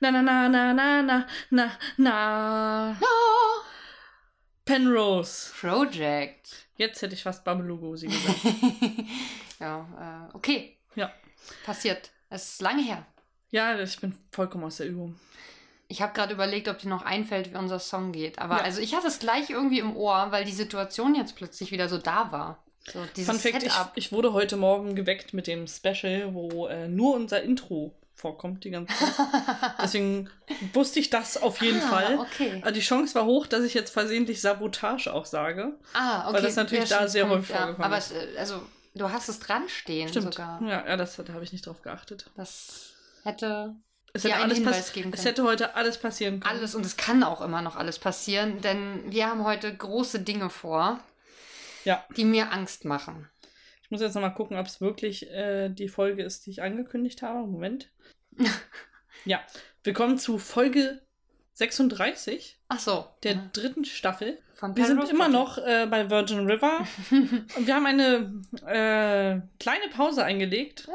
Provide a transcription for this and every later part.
Na, na, na, na, na, na, na, na. Penrose. Project. Jetzt hätte ich fast Babelugosi gesagt. ja, äh, okay. Ja. Passiert. Es ist lange her. Ja, ich bin vollkommen aus der Übung. Ich habe gerade überlegt, ob dir noch einfällt, wie unser Song geht. Aber Ja. also ich hatte es gleich irgendwie im Ohr, weil die Situation jetzt plötzlich wieder so da war. So dieses Fun Fact, ich, ich wurde heute Morgen geweckt mit dem Special, wo äh, nur unser Intro vorkommt die ganze Zeit. Deswegen wusste ich das auf jeden Ah, Fall. okay. Die Chance war hoch, dass ich jetzt versehentlich Sabotage auch sage. Ah, okay. Weil das natürlich Ja, da sehr häufig ja. vorgekommen Aber ist. es, äh, also, du hast es dran stehen Stimmt. sogar. Ja, ja das, da habe ich nicht drauf geachtet. Das hätte Es hätte, alles Hinweis geben es können. hätte heute alles passieren können. Alles und es kann auch immer noch alles passieren, denn wir haben heute große Dinge vor, Ja. die mir Angst machen. Ich muss jetzt nochmal gucken, ob es wirklich äh, die Folge ist, die ich angekündigt habe. Moment. Ja, willkommen zu Folge 36 Ach so. der ja. dritten Staffel. Von Wir sind immer noch äh, bei Virgin River und wir haben eine äh, kleine Pause eingelegt.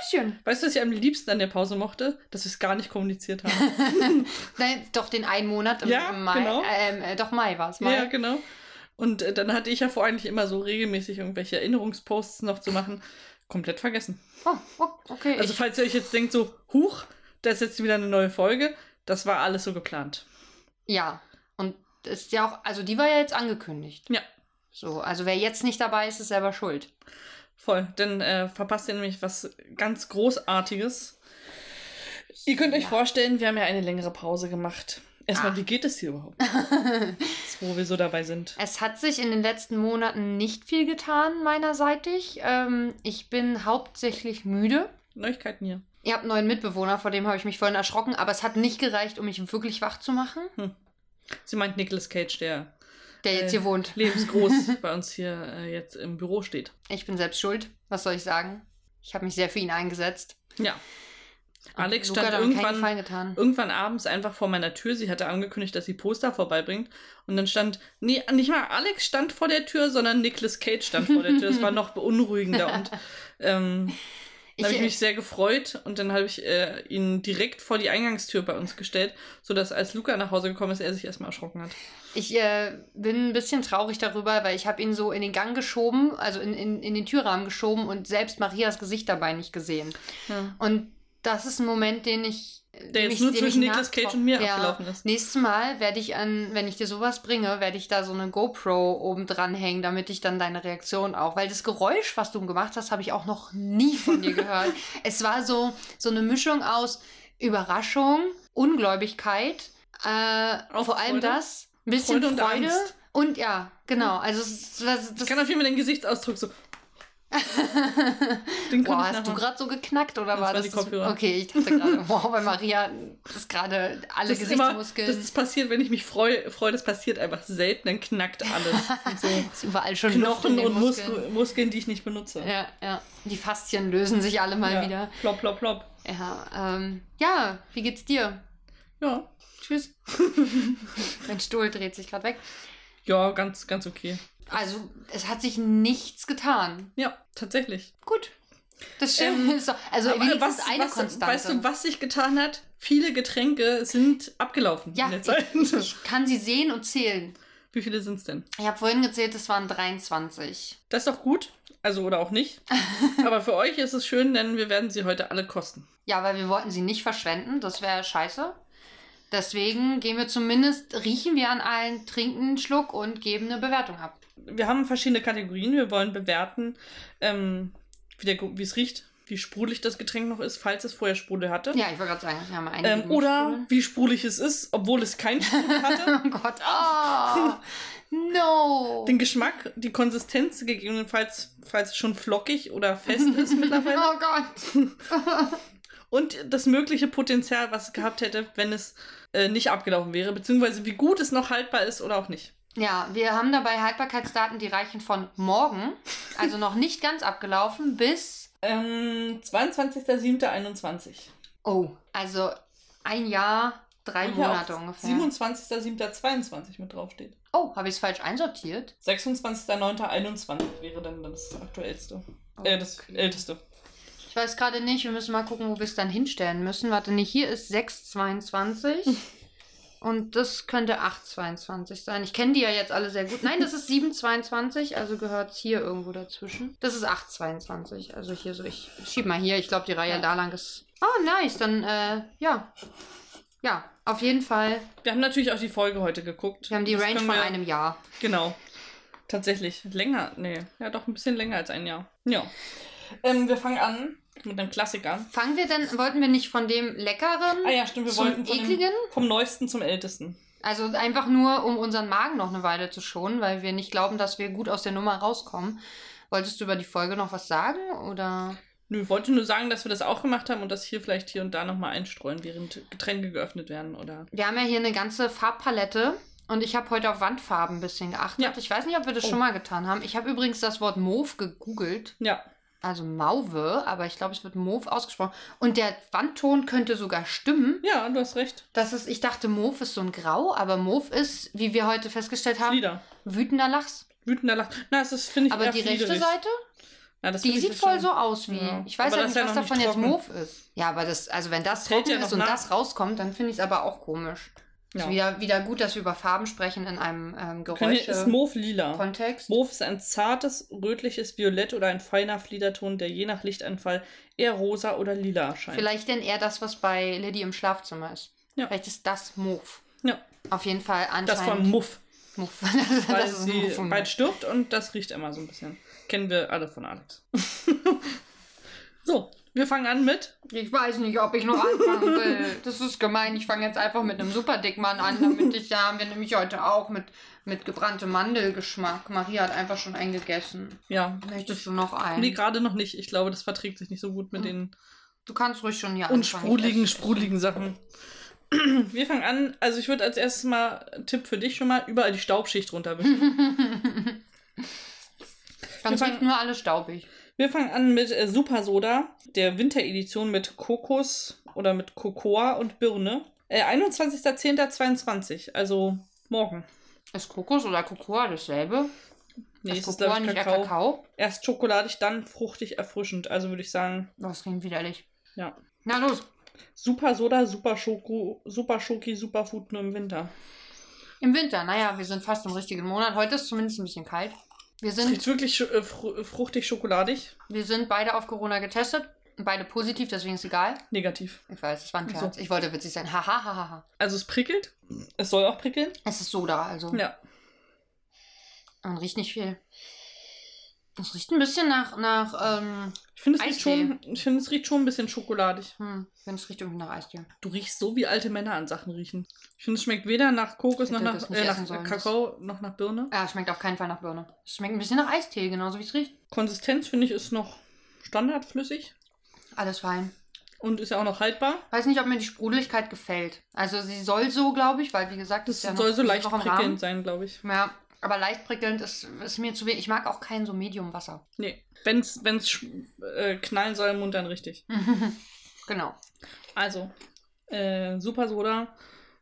Bisschen. Weißt du, was ich am liebsten an der Pause mochte? Dass wir es gar nicht kommuniziert haben. Nein, doch den einen Monat im, Ja, im Mai. genau. Ähm, äh, doch Mai war es. Ja, genau. Und äh, dann hatte ich ja vor, eigentlich immer so regelmäßig irgendwelche Erinnerungsposts noch zu machen. Komplett vergessen. Oh, oh, okay. Also falls ihr euch jetzt denkt, so, huch, da ist jetzt wieder eine neue Folge, das war alles so geplant. ja. Und ist ja auch, also die war ja jetzt angekündigt. Ja, So, also wer jetzt nicht dabei ist, ist selber schuld. voll. Dann äh, verpasst ihr nämlich was ganz Großartiges. Ihr könnt euch Ja. vorstellen, wir haben ja eine längere Pause gemacht. Erstmal, Ah. wie geht es hier überhaupt? Jetzt, wo wir so dabei sind. Es hat sich in den letzten Monaten nicht viel getan, meinerseitig. Ähm, ich bin hauptsächlich müde. Neuigkeiten hier. Ihr habt einen neuen Mitbewohner, vor dem habe ich mich vorhin erschrocken, aber es hat nicht gereicht, um mich wirklich wach zu machen, Sie meint Nicolas Cage, der der jetzt Äh, hier wohnt. lebensgroß bei uns hier äh, jetzt im Büro steht. Ich bin selbst schuld. Was soll ich sagen? Ich habe mich sehr für ihn eingesetzt. Ja. Alex stand irgendwann, irgendwann abends einfach vor meiner Tür. Sie hatte angekündigt, dass sie Poster vorbeibringt. Und dann stand, nee, nicht mal Alex stand vor der Tür, sondern Nicolas Cage stand vor der Tür. Das war noch beunruhigender. Und ähm, dann habe ich Ich- mich sehr gefreut. Und dann habe ich äh, ihn direkt vor die Eingangstür bei uns gestellt, sodass als Luca nach Hause gekommen ist, er sich erstmal erschrocken hat. Ich äh, bin ein bisschen traurig darüber, weil ich habe ihn so in den Gang geschoben, also in, in, in den Türrahmen geschoben und selbst Marias Gesicht dabei nicht gesehen. Ja. Und das ist ein Moment, den ich. Der jetzt nur zwischen Nicolas Cage und mir abgelaufen ist. Nächstes Mal werde ich an, wenn ich dir sowas bringe, werde ich da so eine GoPro oben dran hängen, damit ich dann deine Reaktion auch. Weil das Geräusch, was du gemacht hast, habe ich auch noch nie von dir gehört. es war so, so eine Mischung aus Überraschung, Ungläubigkeit, äh, Auch vor allem Freude? das, ein bisschen Freude Freude. und. Und ja, genau. Also es, das, Ich das, kann auf jeden Fall den Gesichtsausdruck so. den Boah, hast du gerade so geknackt oder Das war das? Kopfhörer. Okay, ich dachte gerade, wow, bei Maria ist gerade alle Das ist immer, Gesichtsmuskeln. das ist passiert, wenn ich mich freue, freue, das passiert einfach selten, dann knackt alles. Und so ist überall schon Knochen in den und Muskeln. Muskeln. Muskeln, die ich nicht benutze. Ja, ja. Die Faszien lösen sich alle mal Ja. wieder. Plopp, plopp, plopp. Ja, ähm, ja, wie geht's dir? Ja. Tschüss. mein Stuhl dreht sich gerade weg. Ja, ganz, ganz okay. Also, es hat sich nichts getan. Ja, tatsächlich. Gut. Das Ähm, ist doch, also wenigstens was, eine was, Konstante. weißt du, was sich getan hat? Viele Getränke sind abgelaufen ja, in der Zeit. ich, ich kann sie sehen und zählen. Wie viele sind's denn? Ich habe vorhin gezählt, es waren 23. Das ist doch gut. Also, oder auch nicht. Aber für euch ist es schön, denn wir werden sie heute alle kosten. Ja, weil wir wollten sie nicht verschwenden, das wäre scheiße. Deswegen gehen wir zumindest, riechen wir an allen, trinken einen Schluck und geben eine Bewertung ab. Wir haben verschiedene Kategorien. Wir wollen bewerten, ähm, wie es riecht, wie sprudelig das Getränk noch ist, falls es vorher Sprudel hatte. Ja, ich wollte gerade sagen, wir haben einige Ähm, oder Sprudel. wie sprudelig es ist, obwohl es kein Sprudel hatte. Oh Gott, ah, no. Den Geschmack, die Konsistenz, gegebenenfalls, falls es schon flockig oder fest ist mittlerweile. Oh Gott. Und das mögliche Potenzial, was es gehabt hätte, wenn es äh, nicht abgelaufen wäre, beziehungsweise wie gut es noch haltbar ist oder auch nicht. Ja, wir haben dabei Haltbarkeitsdaten, die reichen von morgen, also noch nicht ganz abgelaufen, bis, Ähm, 22.07.21. oh, also ein Jahr, drei Monate ungefähr. 27.07.22 mit draufsteht. Oh, habe ich es falsch einsortiert? 26.09.21 wäre dann das aktuellste. Äh, das Okay. älteste. Ich weiß gerade nicht, wir müssen mal gucken, wo wir es dann hinstellen müssen. Warte, nee, hier ist 6,22. Und das könnte 8,22 sein. Ich kenne die ja jetzt alle sehr gut. Nein, das ist 7,22, also gehört es hier irgendwo dazwischen. Das ist 8,22. Also hier so, ich schieb mal hier. Ich glaube, die Reihe Ja. da lang ist. Oh, nice. Dann, äh, ja. Ja, auf jeden Fall. Wir haben natürlich auch die Folge heute geguckt. Wir haben die Das Range von wir- einem Jahr. Genau. Tatsächlich. Länger. Nee. Ja, doch ein bisschen länger als ein Jahr. Ja. Ähm, wir fangen an mit einem Klassiker. Fangen wir denn, wollten wir nicht von dem Leckeren Ah ja, stimmt. Wir zum wollten Ekligen? vom Neuesten zum Ältesten. Also einfach nur, um unseren Magen noch eine Weile zu schonen, weil wir nicht glauben, dass wir gut aus der Nummer rauskommen. Wolltest du über die Folge noch was sagen? Oder? Nö, ich wollte nur sagen, dass wir das auch gemacht haben und das hier vielleicht hier und da nochmal einstreuen, während Getränke geöffnet werden. Oder. Wir haben ja hier eine ganze Farbpalette und ich habe heute auf Wandfarben ein bisschen geachtet. Ja. Ich weiß nicht, ob wir das Oh. schon mal getan haben. Ich habe übrigens das Wort Mauve gegoogelt. Ja. Also Mauve, aber ich glaube, es wird Mauve ausgesprochen. Und der Wandton könnte sogar stimmen. Ja, du hast recht. Das ist, ich dachte, Mauve ist so ein Grau, aber Mauve ist, wie wir heute festgestellt haben, Flieder. wütender Lachs. Wütender Lach. Na, das ist, finde ich, Aber die rechte fliederig. Seite, das die sieht voll schon- so aus wie. Ja. Ich weiß Aber ja nicht, ja was noch nicht davon jetzt. Mauve ist. Ja, aber das, also wenn das Trägt trocken ja ist und nach. das rauskommt, dann finde ich es aber auch komisch. Ja. Ist wieder, wieder gut, dass wir über Farben sprechen in einem ähm, wir- ist Mauve lila. Kontext. Mauve ist ein zartes, rötliches Violett oder ein feiner Fliederton, der je nach Lichtanfall eher rosa oder lila erscheint. Vielleicht denn eher das, was bei Liddy im Schlafzimmer ist. Ja. Vielleicht ist das Mauve. Ja. Auf jeden Fall anscheinend. Das von Muff, Mauve. weil das ist sie Mauve. bald stirbt und das riecht immer so ein bisschen. Kennen wir alle von Alex. so, wir fangen an mit. Ich weiß nicht, ob ich noch anfangen will. Das ist gemein. Ich fange jetzt einfach mit einem Superdickmann an, damit ich, da haben wir nämlich heute auch mit, mit gebranntem Mandelgeschmack. Maria hat einfach schon einen gegessen. Ja, Möchtest du noch einen? nee, gerade noch nicht. Ich glaube, das verträgt sich nicht so gut mit Hm. den Du kannst ruhig schon hier unsprudeligen, anfangen. sprudeligen Sachen. Wir fangen an. Also, ich würde als erstes mal, Tipp für dich schon mal, überall die Staubschicht runterwischen. Dann riecht nur alles staubig. Wir fangen an mit äh, Super Soda, der Winteredition mit Kokos oder mit Cocoa und Birne. Äh, 21.10.22, also morgen. Ist Kokos oder Cocoa dasselbe? Nee, ist es ist, Cocoa glaube ich, Kakao. Kakao? Erst schokoladig, dann fruchtig erfrischend. Also würde ich sagen, Oh, Das klingt widerlich. ja. Na los. Super Soda, Super Schoko, Super Schoki, Super Food nur im Winter. Im Winter, naja, wir sind fast im richtigen Monat. Heute ist zumindest ein bisschen kalt. Wir Es sind, riecht wirklich äh, fru fruchtig schokoladig. wir sind beide auf Corona getestet. Beide positiv, deswegen ist egal. Negativ. Ich weiß, das war ein So. Scherz. Ich wollte witzig sein. Ha, ha, ha, ha, ha. Also es prickelt. Es soll auch prickeln. Es ist Soda, also. Ja. Man riecht nicht viel. Es riecht ein bisschen nach, nach, ähm, Ich finde, es, riecht schon- ich finde, es riecht schon ein bisschen schokoladig. hm, wenn es riecht irgendwie nach Eistee. Du riechst so, wie alte Männer an Sachen riechen. Ich finde, es schmeckt weder nach Kokos noch Hätte nach, äh, nach sollen, Kakao noch nach Birne. Ja, schmeckt auf keinen Fall nach Birne. Es schmeckt ein bisschen nach Eistee, genauso wie es riecht. Konsistenz, finde ich, ist noch standardflüssig Alles fein. und ist ja auch noch haltbar. Weiß nicht, ob mir die Sprudeligkeit gefällt. Also sie soll so, glaube ich, weil wie gesagt, Das ist ja soll so leicht prickelnd sein, glaube ich. Ja, aber leicht prickelnd ist, ist mir zu wenig. Ich mag auch kein so Medium-Wasser. Nee. Wenn es äh, knallen soll im Mund, dann richtig. genau. Also, äh, Super Soda.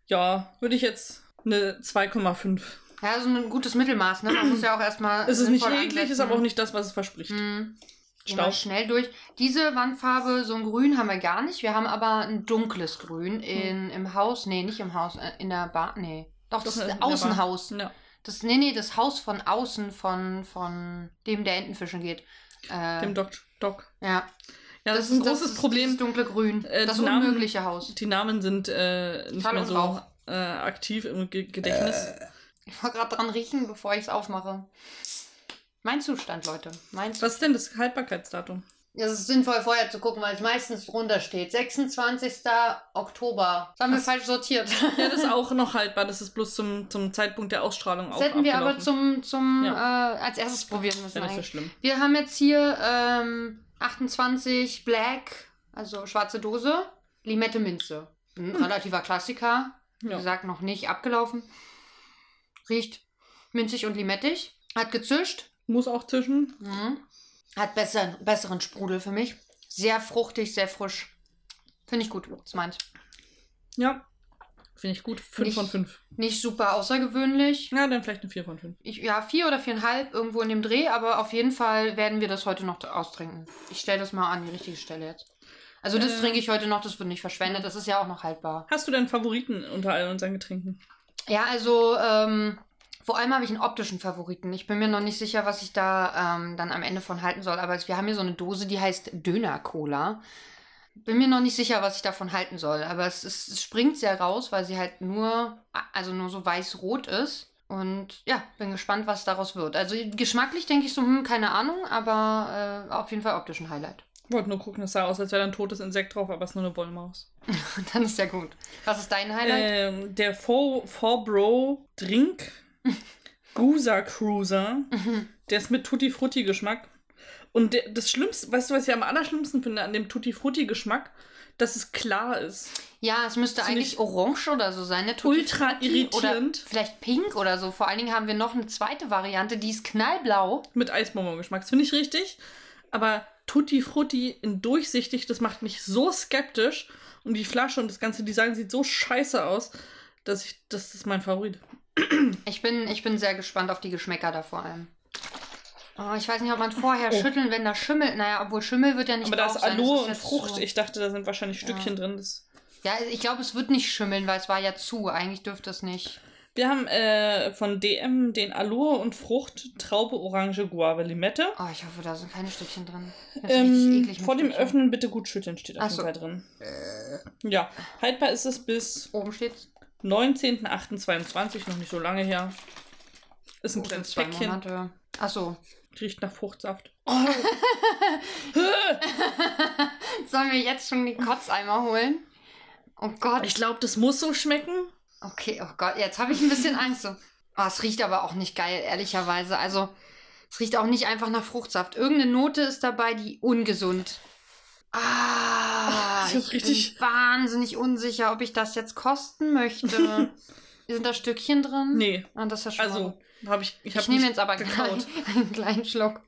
Ja, würde ich jetzt eine 2,5. Ja, so ein gutes Mittelmaß, ne? Man muss ja auch erstmal. Es ist nicht eklig, ist ansetzen. aber auch nicht das, was es verspricht. Hm. Wir Staub. schnell durch. Diese Wandfarbe, so ein Grün haben wir gar nicht. Wir haben aber ein dunkles Grün in, im Haus. Nee, nicht im Haus, äh, in der Bar. Nee. Doch, das Doch, in ist der Außenhaus. Ja. Das, nee, nee, das Haus von außen von, von dem, der Entenfischen geht. Äh, Dem Doc. Doc. ja. Ja, das, ist ein großes ist Problem. Das dunkle Grün. Äh, das die Namen- unmögliche Haus. Die Namen sind äh, nicht Schall mehr so äh, aktiv im Ge Gedächtnis. Ich wollte gerade dran riechen, bevor ich es aufmache. Mein Zustand, Leute. Mein Zustand. Was ist denn das Haltbarkeitsdatum? Es ist sinnvoll, vorher zu gucken, weil es meistens drunter steht. 26. Oktober. Das haben wir falsch sortiert. Ja, das ist auch noch haltbar. Das ist bloß zum, zum Zeitpunkt der Ausstrahlung Das auch hätten wir aber zum, zum Ja. äh, als erstes probieren müssen. Ja, das ist ja schlimm. Wir haben jetzt hier ähm, 28 Black, also schwarze Dose, Limette Minze. Ein relativer Klassiker. Wie Ja. gesagt, noch nicht abgelaufen. Riecht minzig und limettig. Hat gezischt. Muss auch zwischen. Mhm. Hat besser, besseren Sprudel für mich. Sehr fruchtig, sehr frisch. Finde ich gut. Das meint. Ja. Finde ich gut. 5 Nicht- von 5. Nicht super außergewöhnlich. Ja, dann vielleicht eine 4 von 5. Ich, ja, vier oder viereinhalb irgendwo in dem Dreh, aber auf jeden Fall werden wir das heute noch austrinken. Ich stelle das mal an die richtige Stelle jetzt. Also das Äh. trinke ich heute noch, das wird nicht verschwendet, das ist ja auch noch haltbar. Hast du deinen Favoriten unter all unseren Getränken? Ja, also ähm, vor allem habe ich einen optischen Favoriten. Ich bin mir noch nicht sicher, was ich da ähm, dann am Ende von halten soll, aber wir haben hier so eine Dose, die heißt Döner-Cola. Bin mir noch nicht sicher, was ich davon halten soll, aber es, ist, es springt sehr raus, weil sie halt nur, also nur so weiß-rot ist. Und ja, bin gespannt, was daraus wird. Also geschmacklich denke ich so, hm, keine Ahnung, aber äh, auf jeden Fall optisch ein Highlight. Wollte nur gucken, es sah aus, als wäre da ein totes Insekt drauf, aber es ist nur eine Wollmaus. Dann ist ja gut. Was ist dein Highlight? Ähm, der 4-Bro Drink Gusa Cruiser. Mhm. Der ist mit Tutti Frutti Geschmack. Und der, das Schlimmste, weißt du, was ich am allerschlimmsten finde an dem Tutti Frutti Geschmack? Dass es klar ist. Ja, es müsste Finde eigentlich ich orange oder so sein, ne? Tutti ultra Frutti irritierend. Oder vielleicht pink oder so. Vor allen Dingen haben wir noch eine zweite Variante, die ist knallblau. Mit Eisbonbon-Geschmack. Das finde ich richtig. Aber Tutti Frutti in durchsichtig, das macht mich so skeptisch. Und die Flasche und das ganze Design sieht so scheiße aus, dass ich. Das ist mein Favorit. Ich bin, ich bin sehr gespannt auf die Geschmäcker da vor allem. Oh, ich weiß nicht, ob man vorher Oh. schütteln, wenn da Schimmel. Naja, obwohl Schimmel wird ja nicht Aber da ist Aloe und jetzt Frucht. so- Ich dachte, da sind wahrscheinlich Stückchen drin. Das Ja, ich glaube, es wird nicht schimmeln, weil es war ja zu. Eigentlich dürfte es nicht. Wir haben äh, von DM den Aloe und Frucht, Traube, Orange, Guave, Limette. Oh, ich hoffe, da sind keine Stückchen drin. Ist Ähm, vor dem Stückchen. Öffnen bitte gut schütteln, steht auf jeden. Fall drin. Ja, haltbar ist es bis Oben steht's. 19.08.22, noch nicht so lange her. Ist ein Oh, kleines Päckchen, Monate. Achso. riecht nach Fruchtsaft. Sollen wir jetzt schon die Kotzeimer holen? Oh Gott. Ich glaube, das muss so schmecken. Okay, oh Gott, jetzt habe ich ein bisschen Angst. So. Oh, es riecht aber auch nicht geil, ehrlicherweise. Also, es riecht auch nicht einfach nach Fruchtsaft. Irgendeine Note ist dabei, die ungesund. Ah, Das ich richtig- bin wahnsinnig unsicher, ob ich das jetzt kosten möchte. Sind da Stückchen drin? Nee, Ah, das ist ja schon also habe ich. Ich, Ich, hab nehme nicht jetzt aber gekaut. einen kleinen Schluck.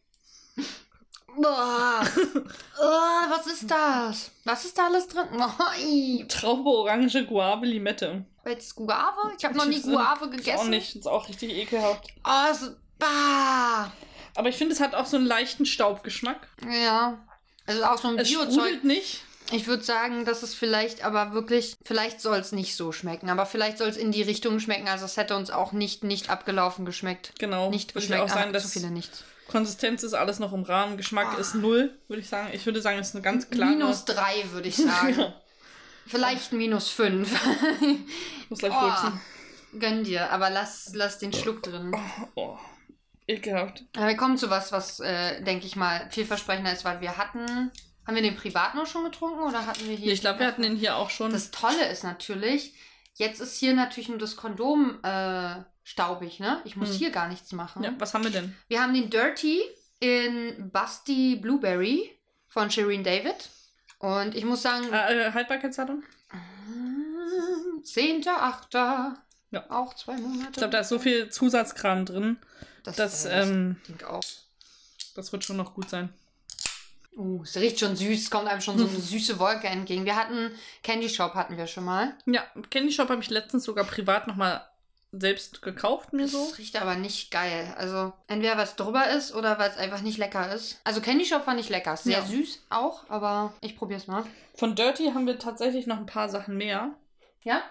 Boah. oh, was ist das? Was ist da alles drin? Oh. Traube, Orange, Guave, Limette. Jetzt Guave? Ich habe noch nie Ich- Guave Ist auch gegessen. nicht, ist auch richtig ekelhaft. Oh, es, bah. Aber ich finde, es hat auch so einen leichten Staubgeschmack. Ja. Also auch so ein Es Biozeug. sprudelt nicht. Ich würde sagen, dass es vielleicht aber wirklich, vielleicht soll es nicht so schmecken, aber vielleicht soll es in die Richtung schmecken. Also es hätte uns auch nicht, nicht abgelaufen geschmeckt. Genau. Nicht geschmeckt, auch sagen, dass zu viele nichts. Konsistenz ist alles noch im Rahmen. Geschmack Ah. ist null, würde ich sagen. Ich würde sagen, es ist eine ganz klare. Minus drei, würde ich sagen. Vielleicht minus fünf. Muss gleich Oh. Gönn dir, aber lass, lass den Schluck drin. Oh, ekelhaft. Aber wir kommen zu was, was, äh, denke ich mal, vielversprechender ist, weil wir hatten. Haben wir den privat nur schon getrunken oder hatten wir hier. Nee, ich glaube, wir hatten den hier auch schon. Das Tolle ist natürlich, jetzt ist hier natürlich nur das Kondom äh, staubig, ne? Ich muss Hm. hier gar nichts machen. ja, was haben wir denn? Wir haben den Dirty in Busty Blueberry von Shireen David. Und ich muss sagen, Äh, äh, Haltbarkeitsdatum? äh, 10.8. Ja. Auch zwei Monate. Ich glaube, da ist so viel Zusatzkram drin. das, Das, äh, ähm, das Ding auch. das wird schon noch gut sein. Uh, es riecht schon süß, es kommt einem schon so eine süße Wolke entgegen. Wir hatten Candy Shop hatten wir schon mal. Ja, Candy Shop habe ich letztens sogar privat nochmal selbst gekauft, mir so. Das riecht aber nicht geil. Also entweder es drüber ist oder weil es einfach nicht lecker ist. Also Candy Shop war nicht lecker. Sehr Ja. süß auch, aber ich probier's mal. Von Dirty haben wir tatsächlich noch ein paar Sachen mehr. Ja?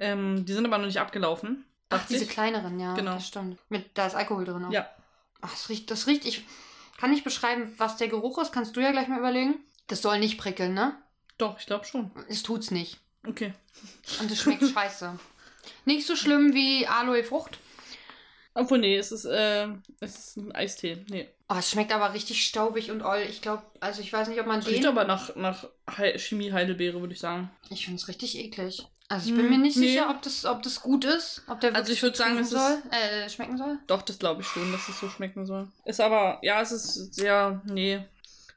Ähm, die sind aber noch nicht abgelaufen. Ach, diese ich. kleineren, ja. Genau. Das stimmt. Mit, da ist Alkohol drin auch. Ja. Ach, das riecht, das riecht, ich kann nicht beschreiben, was der Geruch ist. Kannst du ja gleich mal überlegen. Das soll nicht prickeln, ne? Doch, ich glaube schon. Es tut's nicht. Okay. Und es schmeckt scheiße. Nicht so schlimm wie Aloe Frucht. Obwohl, nee, es ist, äh, es ist ein Eistee. Nee. Oh, es schmeckt aber richtig staubig und oll. Ich glaube, also ich weiß nicht, ob man Es riecht den... aber nach, nach Hei- Chemie-Heidelbeere, würde ich sagen. Ich finde es richtig eklig. Also ich Hm, bin mir nicht nee. sicher, ob das, ob das gut ist, ob der Also wirklich ich würd so sagen, es soll, ist- äh, schmecken soll. Doch, das glaube ich schon, dass es so schmecken soll. Ist aber, ja, es ist sehr, nee.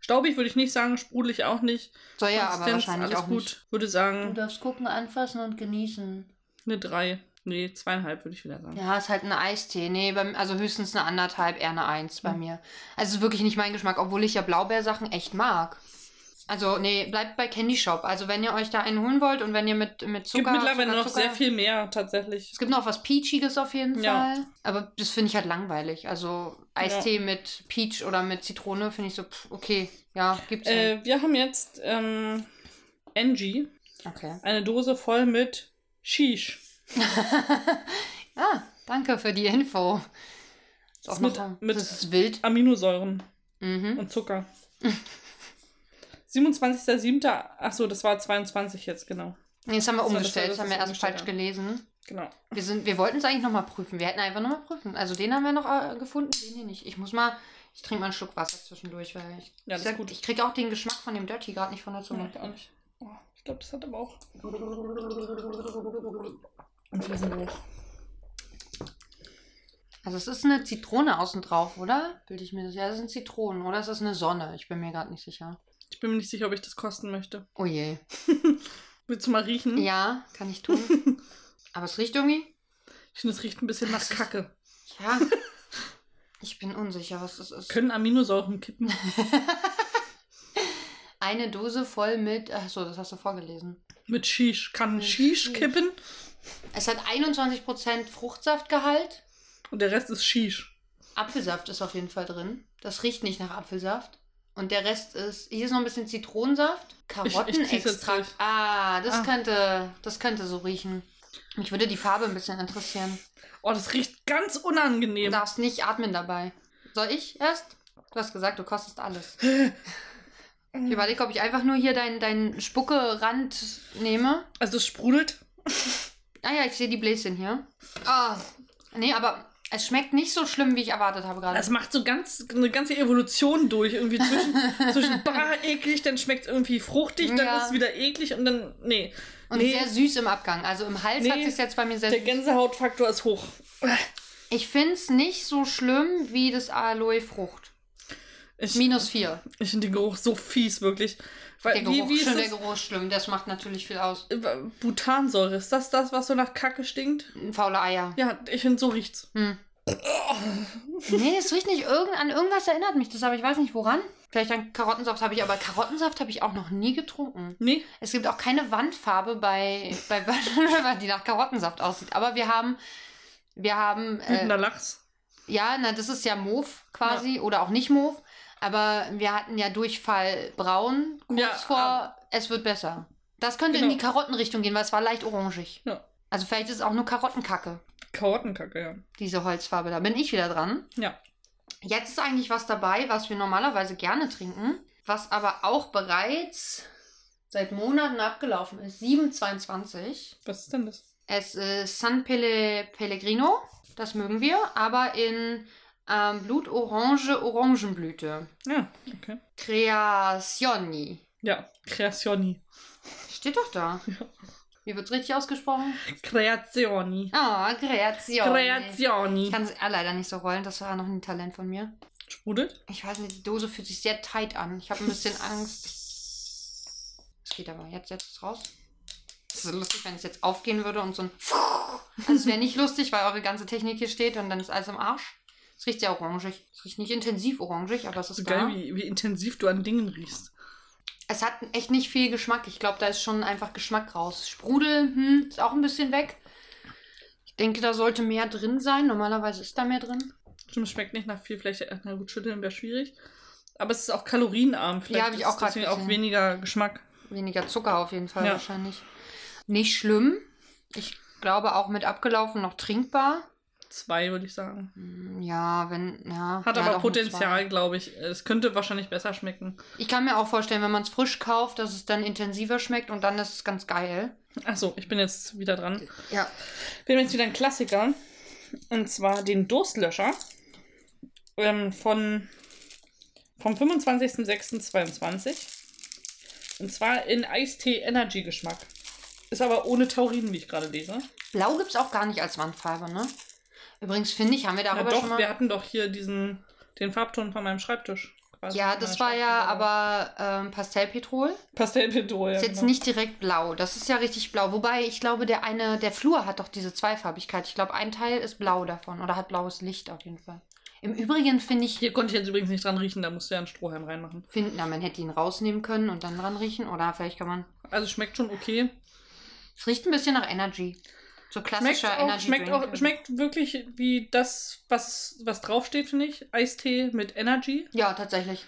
Staubig würde ich nicht sagen, sprudelig auch nicht. Soll ja, aber Konsistenz, wahrscheinlich alles auch gut. nicht. Würde sagen, darfst gucken, anfassen und genießen. eine 3. Nee, zweieinhalb würde ich wieder sagen. Ja, ist halt ein Eistee. Nee, beim, also höchstens eine anderthalb, eher eine Eins bei Hm. mir. Also es ist wirklich nicht mein Geschmack, obwohl ich ja Blaubeersachen echt mag. Also, nee, bleibt bei Candy Shop. Also, wenn ihr euch da einen holen wollt und wenn ihr mit, mit Es gibt Zucker. mittlerweile Zucker, noch Zucker, sehr viel mehr tatsächlich. Es gibt noch was Peachiges auf jeden Ja. Fall. Aber das finde ich halt langweilig. Also, Eistee mit Peach oder mit Zitrone finde ich so, pff, okay, ja, gibt's. Äh, wir haben jetzt ähm, Angie, Okay. eine Dose voll mit Shish. Ah, danke für die Info. Ist auch Mit- noch, mit- das ist wild. Aminosäuren Mhm. und Zucker. 27.07. Achso, das war 22 jetzt, genau. Jetzt haben wir das umgestellt, das das haben wir ist erst umgestellt, falsch ja. gelesen. Genau. Wir, sind, wir wollten es eigentlich nochmal prüfen. Wir hätten einfach nochmal prüfen. Also den haben wir noch äh, gefunden, den hier nicht. Ich muss mal, ich trinke mal einen Schluck Wasser zwischendurch, weil ich, Ja, das ich, ist gut. ich kriege auch den Geschmack von dem Dirty gerade nicht von der Ja, Zunge. ich auch nicht. Oh, ich glaube, das hat aber auch. Und diesen Geruch. Also es ist eine Zitrone außen drauf, oder? Bilde ich mir das? Ja, das sind Zitronen, oder ist das eine Sonne? Ich bin mir gerade nicht sicher. Ich bin mir nicht sicher, ob ich das kosten möchte. Oh je. Willst du mal riechen? Ja, kann ich tun. Aber es riecht irgendwie. Ich finde, es riecht ein bisschen nach ist- Kacke. Ja. Ich bin unsicher, was das ist. Können Aminosäuren kippen? Eine Dose voll mit. Achso, das hast du vorgelesen. Mit Shish. Kann Mit Shish Shish. kippen? Es hat 21% Fruchtsaftgehalt. Und der Rest ist Shish. Apfelsaft ist auf jeden Fall drin. Das riecht nicht nach Apfelsaft. Und der Rest ist. Hier ist noch ein bisschen Zitronensaft. Karottenextrakt. Ah, das Ah. könnte. Das könnte so riechen. Mich würde die Farbe ein bisschen interessieren. Oh, das riecht ganz Du unangenehm. darfst nicht atmen dabei. Soll ich erst? Du hast gesagt, du kostest alles. Ich überlege, ob ich einfach nur hier deinen dein Spucke-Rand nehme. Also es sprudelt. Ah ja, ich sehe die Bläschen hier. Ah. Nee, aber es schmeckt nicht so schlimm, wie ich erwartet habe gerade. Es macht so ganz eine ganze Evolution durch. Irgendwie zwischen, zwischen bah, eklig, dann schmeckt es irgendwie fruchtig, dann Ja. ist es wieder eklig und dann. Nee. Und nee, sehr süß im Abgang. Also im Hals Nee, hat sich jetzt bei mir sehr der. Gänsehautfaktor ist hoch. Ich finde es nicht so schlimm wie das Aloe Frucht. Ich, Minus vier. ich finde den Geruch so fies, wirklich. Weil, Der Geruch, wie, wie ist schon der? Geruch ist schlimm. Das macht natürlich viel aus. Äh, Butansäure, ist das das, was so nach Kacke stinkt? Faule Eier. Ja, ich finde, so riecht's. Hm. nee, es riecht nicht irgend, an irgendwas erinnert mich das, aber ich weiß nicht woran. Vielleicht an Karottensaft habe ich, aber Karottensaft habe ich auch noch nie getrunken. Nee? Es gibt auch keine Wandfarbe bei, bei Virgin die nach Karottensaft aussieht. Aber wir haben, wir haben, äh, Lachs. ja, na, das ist ja Mauve quasi oder auch nicht Mauve. Aber wir hatten ja Durchfall braun kurz Ja, vor, aber- es wird besser. Das könnte in Genau. die Karottenrichtung gehen, weil es war leicht orangig. Ja. Also vielleicht ist es auch nur Karottenkacke, Karottenkacke, ja. diese Holzfarbe. Da bin ich wieder dran. Ja. Jetzt ist eigentlich was dabei, was wir normalerweise gerne trinken, was aber auch bereits seit Monaten abgelaufen ist. 722. Was ist denn das? Es ist San Pelle Pellegrino, das mögen wir, aber in ähm, Blutorange Orangenblüte. Ja, okay. Creazioni. Ja, Creazioni. Steht doch da. Ja. Wie wird's richtig ausgesprochen? Creazioni. Ah, Creazioni. Ich Creazioni. kann es leider nicht so rollen, das war noch ein Talent von mir. Sprudelt? Ich weiß nicht, die Dose fühlt sich sehr tight an. Ich habe ein bisschen Angst. Es geht aber. Jetzt setzt es raus. Es ist so lustig, wenn es jetzt aufgehen würde und so ein. Also es wäre nicht lustig, weil eure ganze Technik hier steht und dann ist alles im Arsch. Es riecht sehr orangig. Es riecht nicht intensiv orangig, aber es ist So da. geil, wie, wie intensiv du an Dingen riechst. Es hat echt nicht viel Geschmack. Ich glaube, da ist schon einfach Geschmack raus. Sprudel hm, ist auch ein bisschen weg. Ich denke, da sollte mehr drin sein. Normalerweise ist da mehr drin. Stimmt, es schmeckt nicht nach viel. Vielleicht, na gut, schütteln wäre schwierig. Aber es ist auch kalorienarm. Vielleicht hab ich ist auch deswegen auch weniger Geschmack. Weniger Zucker auf jeden Fall Ja. wahrscheinlich. Nicht schlimm. Ich glaube auch mit abgelaufen noch trinkbar. Zwei, würde ich sagen. Hm, Ja, wenn, ja. Hat ja, aber Potenzial, glaube ich. Es könnte wahrscheinlich besser schmecken. Ich kann mir auch vorstellen, wenn man es frisch kauft, dass es dann intensiver schmeckt und dann ist es ganz geil. Achso, ich bin jetzt wieder dran. Ja. Wir haben jetzt wieder einen Klassiker. Und zwar den Durstlöscher. Ähm, von, vom 25.06.22. Und zwar in Eistee Energy Geschmack. Ist aber ohne Taurin, wie ich gerade lese. Blau gibt es auch gar nicht als Wandfarbe, ne? Übrigens finde ich, haben wir Ja, darüber doch, schon mal. wir hatten doch hier diesen, den Farbton von meinem Schreibtisch. quasi, Ja, das war ja aber ähm, Pastellpetrol. Pastellpinto, ja. Ist jetzt genau. nicht direkt blau. Das ist ja richtig blau. Wobei, ich glaube, der eine, der Flur hat doch diese Zweifarbigkeit. Ich glaube, ein Teil ist blau davon. Oder hat blaues Licht auf jeden Fall. Im Übrigen finde ich, Hier konnte ich jetzt übrigens nicht dran riechen, da musst du ja einen Strohhalm reinmachen. find, na, man hätte ihn rausnehmen können und dann dran riechen. Oder vielleicht kann man. Also schmeckt schon okay. Es riecht ein bisschen nach Energy. So Schmeckt klassischer auch, Energy schmeckt, Drink. auch, schmeckt wirklich wie das, was, was draufsteht, finde ich. Eistee mit Energy. Ja, tatsächlich.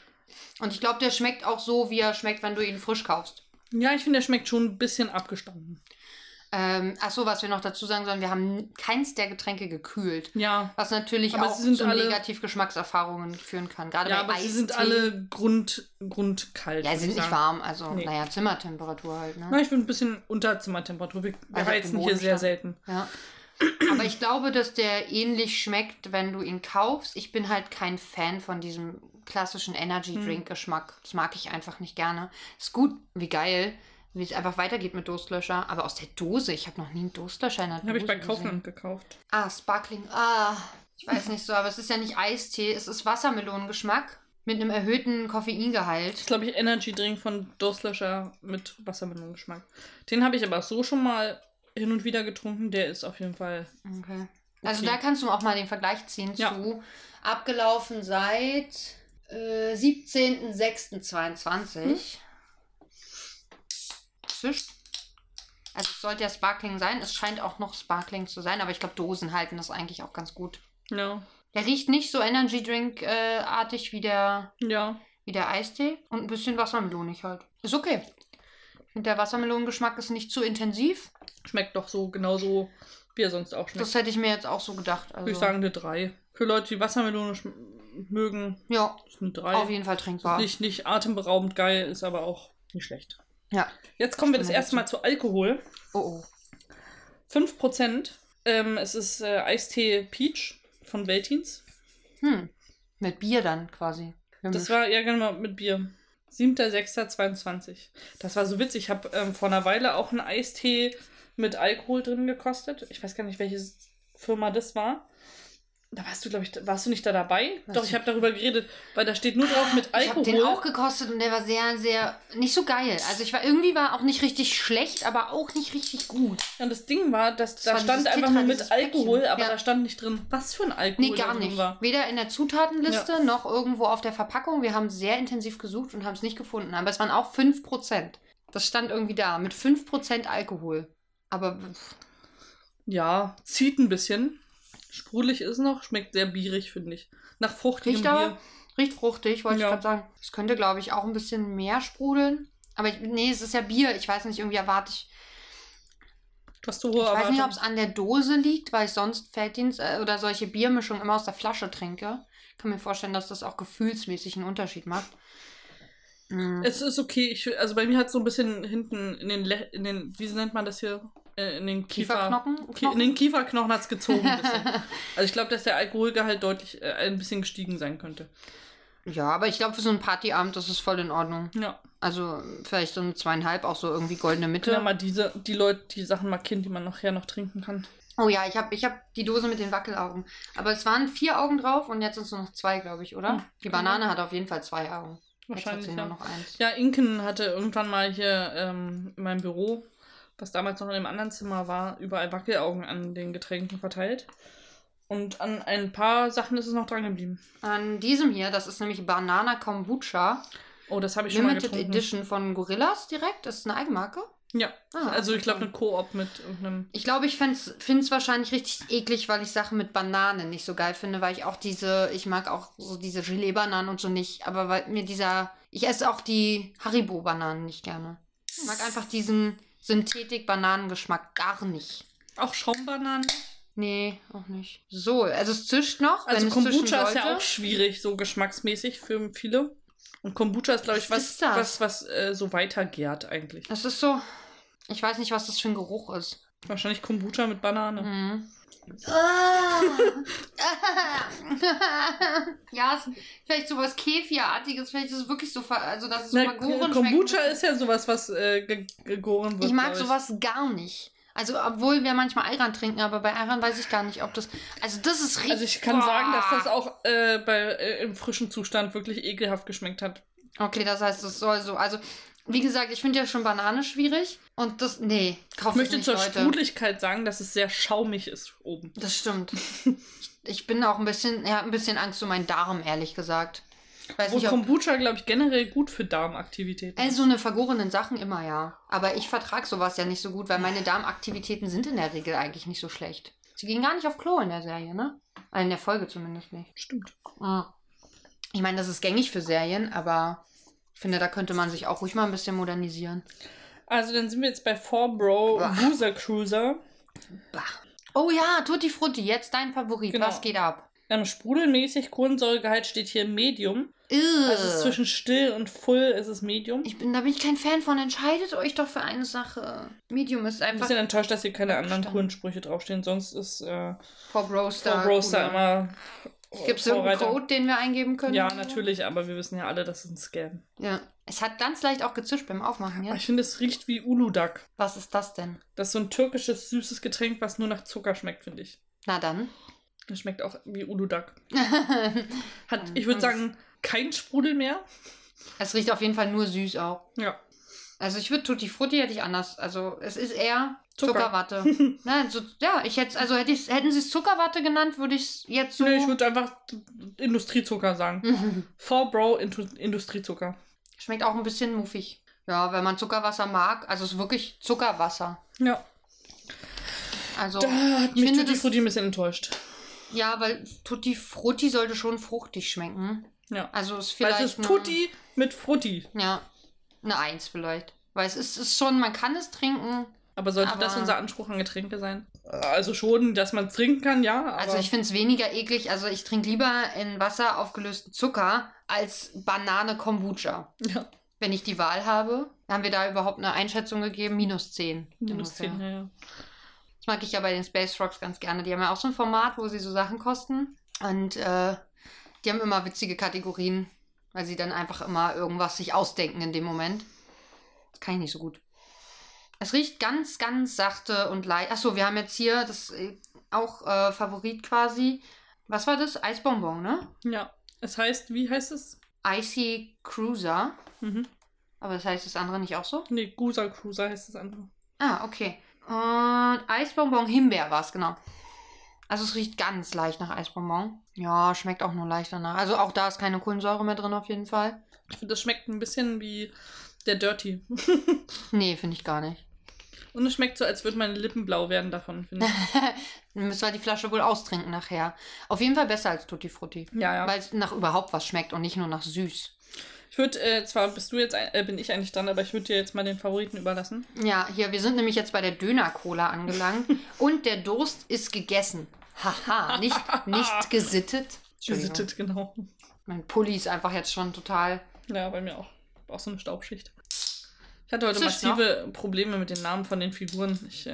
Und ich glaube, der schmeckt auch so, wie er schmeckt, wenn du ihn frisch kaufst. Ja, ich finde, der schmeckt schon ein bisschen abgestanden. Ähm, ach so, was wir noch dazu sagen sollen, wir haben keins der Getränke gekühlt. Ja. Was natürlich Aber auch zu alle- Negativgeschmackserfahrungen führen kann. Gerade Ja, bei aber sie sind Eistee. alle Grund, grundkalt. Ja, sie sind ich nicht warm. Also, Nee. naja, Zimmertemperatur halt, ne? Na, ich bin ein bisschen unter Zimmertemperatur. Wir, Also heizen hier sehr selten. Ja. Aber ich glaube, dass der ähnlich schmeckt, wenn du ihn kaufst. Ich bin halt kein Fan von diesem klassischen Energy. Drink Geschmack. Das mag ich einfach nicht gerne. Ist gut, wie geil, wie es einfach weitergeht mit Durstlöscher. Aber aus der Dose, ich habe noch nie einen Durstlöscher in der Den Dose habe ich bei. Kaufland gekauft. Ah, Sparkling. Ah, ich weiß nicht so, aber es ist ja nicht Eistee, es ist Wassermelonengeschmack mit einem erhöhten Das Koffeingehalt. ist, glaube ich, Energy Drink von Durstlöscher mit Wassermelonengeschmack. Den habe ich aber so schon mal hin und wieder getrunken. Der ist auf jeden Fall. Okay. Also Okay. da kannst du auch mal den Vergleich ziehen Ja. zu abgelaufen seit äh, 17.06.22. Zischt. Also es sollte ja Sparkling sein. Es scheint auch noch Sparkling zu sein, aber ich glaube, Dosen halten das eigentlich auch ganz gut. Ja. Der riecht nicht so Energy Drink äh, wie der, Ja. wie der Eistee und ein bisschen wassermelonig halt. Ist okay. Finde, der Wassermelonengeschmack ist nicht zu intensiv. Schmeckt doch so genauso, wie er sonst auch schmeckt. Das hätte ich mir jetzt auch so gedacht. Also, Würde ich sagen, eine 3. Für Leute, die Wassermelone mögen, Ja, ist eine 3. auf jeden Fall trinkbar. Nicht, nicht atemberaubend geil, ist aber auch nicht schlecht. Ja. Jetzt kommen wir das erste Mal zu Alkohol. Oh oh. 5%. Ähm, es ist äh, Eistee Peach von Veltins. Hm. Mit Bier dann quasi. Das war ja genau mit Bier. 7.6.22. Das war so witzig. Ich habe ähm, vor einer Weile auch einen Eistee mit Alkohol drin gekostet. Ich weiß gar nicht, welche Firma das war. Da warst du, glaube ich, warst du nicht da dabei? Was Doch, ich habe darüber geredet, weil da steht nur drauf mit Ich habe Alkohol. den auch gekostet und der war sehr, sehr nicht so geil. Also ich war irgendwie war auch nicht richtig schlecht, aber auch nicht richtig gut. Und das Ding war, dass da war stand einfach Tetra, nur mit Alkohol, Päckchen. aber Ja. da stand nicht drin, was für ein Alkohol Nee, gar nicht. war. Weder in der Zutatenliste noch irgendwo auf der Verpackung. Wir haben sehr intensiv gesucht und haben es nicht gefunden. Aber es waren auch 5%. Das stand irgendwie da mit 5% Alkohol. Aber pff, Ja, zieht ein bisschen. Sprudelig ist noch, schmeckt sehr bierig, finde ich. Nach fruchtigem riecht Bier. aber riecht fruchtig, wollte Ja. ich gerade sagen. Es könnte, glaube ich, auch ein bisschen mehr sprudeln. Aber ich, nee, es ist ja Bier. Ich weiß nicht, irgendwie erwarte ich Hast du hohe Ich weiß nicht, ob es an der Dose liegt, weil ich sonst Felddienst äh, oder solche Biermischungen immer aus der Flasche trinke. Kann mir vorstellen, dass das auch gefühlsmäßig einen Unterschied macht. Mm. Es ist okay. Ich, also bei mir hat es so ein bisschen hinten in den, Le in den, wie nennt man das hier? Äh, In den Kiefer, Kieferknochen? Ki in den Kieferknochen hat es gezogen. Also ich glaube, dass der Alkoholgehalt deutlich äh, ein bisschen gestiegen sein könnte. ja, aber ich glaube, für so einen Partyabend ist es voll in Ordnung. Ja. Also vielleicht so eine zweieinhalb, auch so irgendwie goldene Mitte. Ja, mal diese, die Leute, die Sachen markieren, die man nachher noch trinken kann. Oh ja, ich habe ich hab die Dose mit den Wackelaugen. Aber es waren vier Augen drauf und jetzt sind es nur noch zwei, glaube ich, oder? Hm, Die. Banane hat auf jeden Fall zwei Augen. Wahrscheinlich. Ja. noch eins. ja, Inken hatte irgendwann mal hier ähm, in meinem Büro, was damals noch in einem anderen Zimmer war, überall Wackelaugen an den Getränken verteilt. Und an ein paar Sachen ist es noch dran geblieben. An diesem hier, das ist nämlich Banana Kombucha. Oh, das habe ich schon mal Limited getrunken. Edition von Gorillas direkt. Das ist eine Eigenmarke. Ja, Ah, also ich glaube eine Koop mit irgendeinem. Ich glaube, ich finde es wahrscheinlich richtig eklig, weil ich Sachen mit Bananen nicht so geil finde, weil ich auch diese, ich mag auch so diese Gelee-Bananen und so nicht, aber weil mir dieser, ich esse auch die Haribo-Bananen nicht gerne. Ich mag einfach diesen Synthetik-Bananengeschmack gar nicht. Auch Schaumbananen. Nee, auch nicht. So, also es zischt noch. Also Kombucha ist ja auch schwierig, so geschmacksmäßig für viele. Und Kombucha ist, glaube ich, Was was, was, was äh, so weitergärt eigentlich. Das ist so, ich weiß nicht, was das für ein Geruch ist. Wahrscheinlich Kombucha mit Banane. Mhm. Ah. ja, es, vielleicht sowas Kefirartiges, vielleicht ist es wirklich so, ver- also dass es Kombucha schmeckt. ist ja sowas, was äh, ge gegoren wird. Ich mag glaub sowas gar nicht. Also, obwohl wir manchmal Ayran trinken, aber bei Ayran weiß ich gar nicht, ob das. Also, das ist richtig. Also ich kann sagen, dass das Boah. auch äh, bei, äh, im frischen Zustand wirklich ekelhaft geschmeckt hat. Okay, das heißt, es soll so. Also, wie gesagt, ich finde ja schon Banane schwierig. Und das, nee, Ich kauf möchte nicht, zur Leute. Sprudeligkeit sagen, dass es sehr schaumig ist oben. Das stimmt. ich bin auch ein bisschen, ja, ein bisschen Angst um meinen Darm, ehrlich gesagt. Weiß Wo nicht, Kombucha, glaube ich, generell gut für Darmaktivitäten Ey, ist. so eine vergorenen Sachen immer, ja. Aber ich vertrag sowas ja nicht so gut, weil meine Darmaktivitäten sind in der Regel eigentlich nicht so schlecht. Sie gehen gar nicht auf Klo in der Serie, ne? Also In der Folge zumindest nicht. Stimmt. Mm. Ich meine, das ist gängig für Serien, aber ich finde, da könnte man sich auch ruhig mal ein bisschen modernisieren. Also dann sind wir jetzt bei 4Bro Bah. Loser Cruiser. Bah. Oh ja, Tutti Frutti, jetzt dein Favorit. Genau. Was geht ab? Ähm, sprudelmäßig, Kohlensäuregehalt steht hier Medium. Also es ist Ugh. zwischen still und full ist es Medium. Ich bin, da bin ich kein Fan von. Entscheidet euch doch für eine Sache. Medium ist ein einfach bisschen enttäuscht, dass hier keine anderen coolen Sprüche draufstehen. Sonst ist äh, Pop Roaster. 4Broster immer Gibt es irgendeinen. Code, den wir eingeben können? Ja, natürlich, aber wir wissen ja alle, das ist ein Scam. Ja. Es hat ganz leicht auch gezischt beim Aufmachen, ja? ich finde, es riecht wie Uludak. Was ist das denn? Das ist so ein türkisches, süßes Getränk, was nur nach Zucker schmeckt, finde ich. Na dann. Das schmeckt auch wie Uludak. Hat, ich würde sagen, kein Sprudel mehr. es riecht auf jeden Fall nur süß auch. Ja. Also ich würde Tutti Frutti hätte ich anders. Also es ist eher Zucker. Zuckerwatte. Nein, so, ja, ich hätte also hätte hätten sie es Zuckerwatte genannt, würde ich es jetzt so. Nee, ich würde einfach Industriezucker sagen. Mhm. 4Bro Intu- Industriezucker. Schmeckt auch ein bisschen muffig. Ja, wenn man Zuckerwasser mag, also es ist wirklich Zuckerwasser. Ja. Also Da hat ich mich finde Tutti das- Frutti ein bisschen enttäuscht. ja, weil Tutti Frutti sollte schon fruchtig schmecken. Ja. Also es ist Weil vielleicht es ist Tutti mit Frutti. Ja, eine Eins vielleicht. Weil es ist, ist schon, man kann es trinken. Aber sollte Aber- das unser Anspruch an Getränke sein? Also schon, dass man es trinken kann, ja. Also ich finde es weniger eklig. Also ich trinke lieber in Wasser aufgelösten Zucker als Banane Kombucha. ja, Wenn ich die Wahl habe, haben wir da überhaupt eine Einschätzung gegeben? Minus 10. minus ungefähr. 10, ja, ja. Das mag ich ja bei den Space Rocks ganz gerne. Die haben ja auch so ein Format, wo sie so Sachen kosten. Und äh, die haben immer witzige Kategorien, weil sie dann einfach immer irgendwas sich ausdenken in dem Moment. Das kann ich nicht so gut. Es riecht ganz, ganz sachte und leicht. Achso, wir haben jetzt hier das äh, auch äh, Favorit quasi. Was war das? Eisbonbon, ne? Ja. Es heißt, wie heißt es? Icy Cruiser. Mhm. Aber das heißt das andere nicht auch so? Nee, Gusa Cruiser heißt das andere. Ah, okay. Und Eisbonbon Himbeer war es, genau. Also es riecht ganz leicht nach Eisbonbon. Ja, schmeckt auch nur leicht danach. Also auch da ist keine Kohlensäure mehr drin auf jeden Fall. Ich finde, das schmeckt ein bisschen wie der Dirty. Nee, finde ich gar nicht. Und es schmeckt so, als würden meine Lippen blau werden davon, finde ich. Dann müssen wir die Flasche wohl austrinken nachher. Auf jeden Fall besser als Tutti Frutti. Ja, ja. Weil es nach überhaupt was schmeckt und nicht nur nach süß. Ich würde, äh, zwar bist du jetzt, äh, bin ich eigentlich dran, aber ich würde dir jetzt mal den Favoriten überlassen. Ja, hier, wir sind nämlich jetzt bei der Döner-Cola angelangt. und der Durst ist gegessen. Haha, nicht, nicht gesittet. Gesittet, genau. Mein Pulli ist einfach jetzt schon total. Ja, bei mir auch. Auch so eine Staubschicht. Ich hatte heute Zischt massive Probleme mit den Namen von den Figuren. Ich, äh,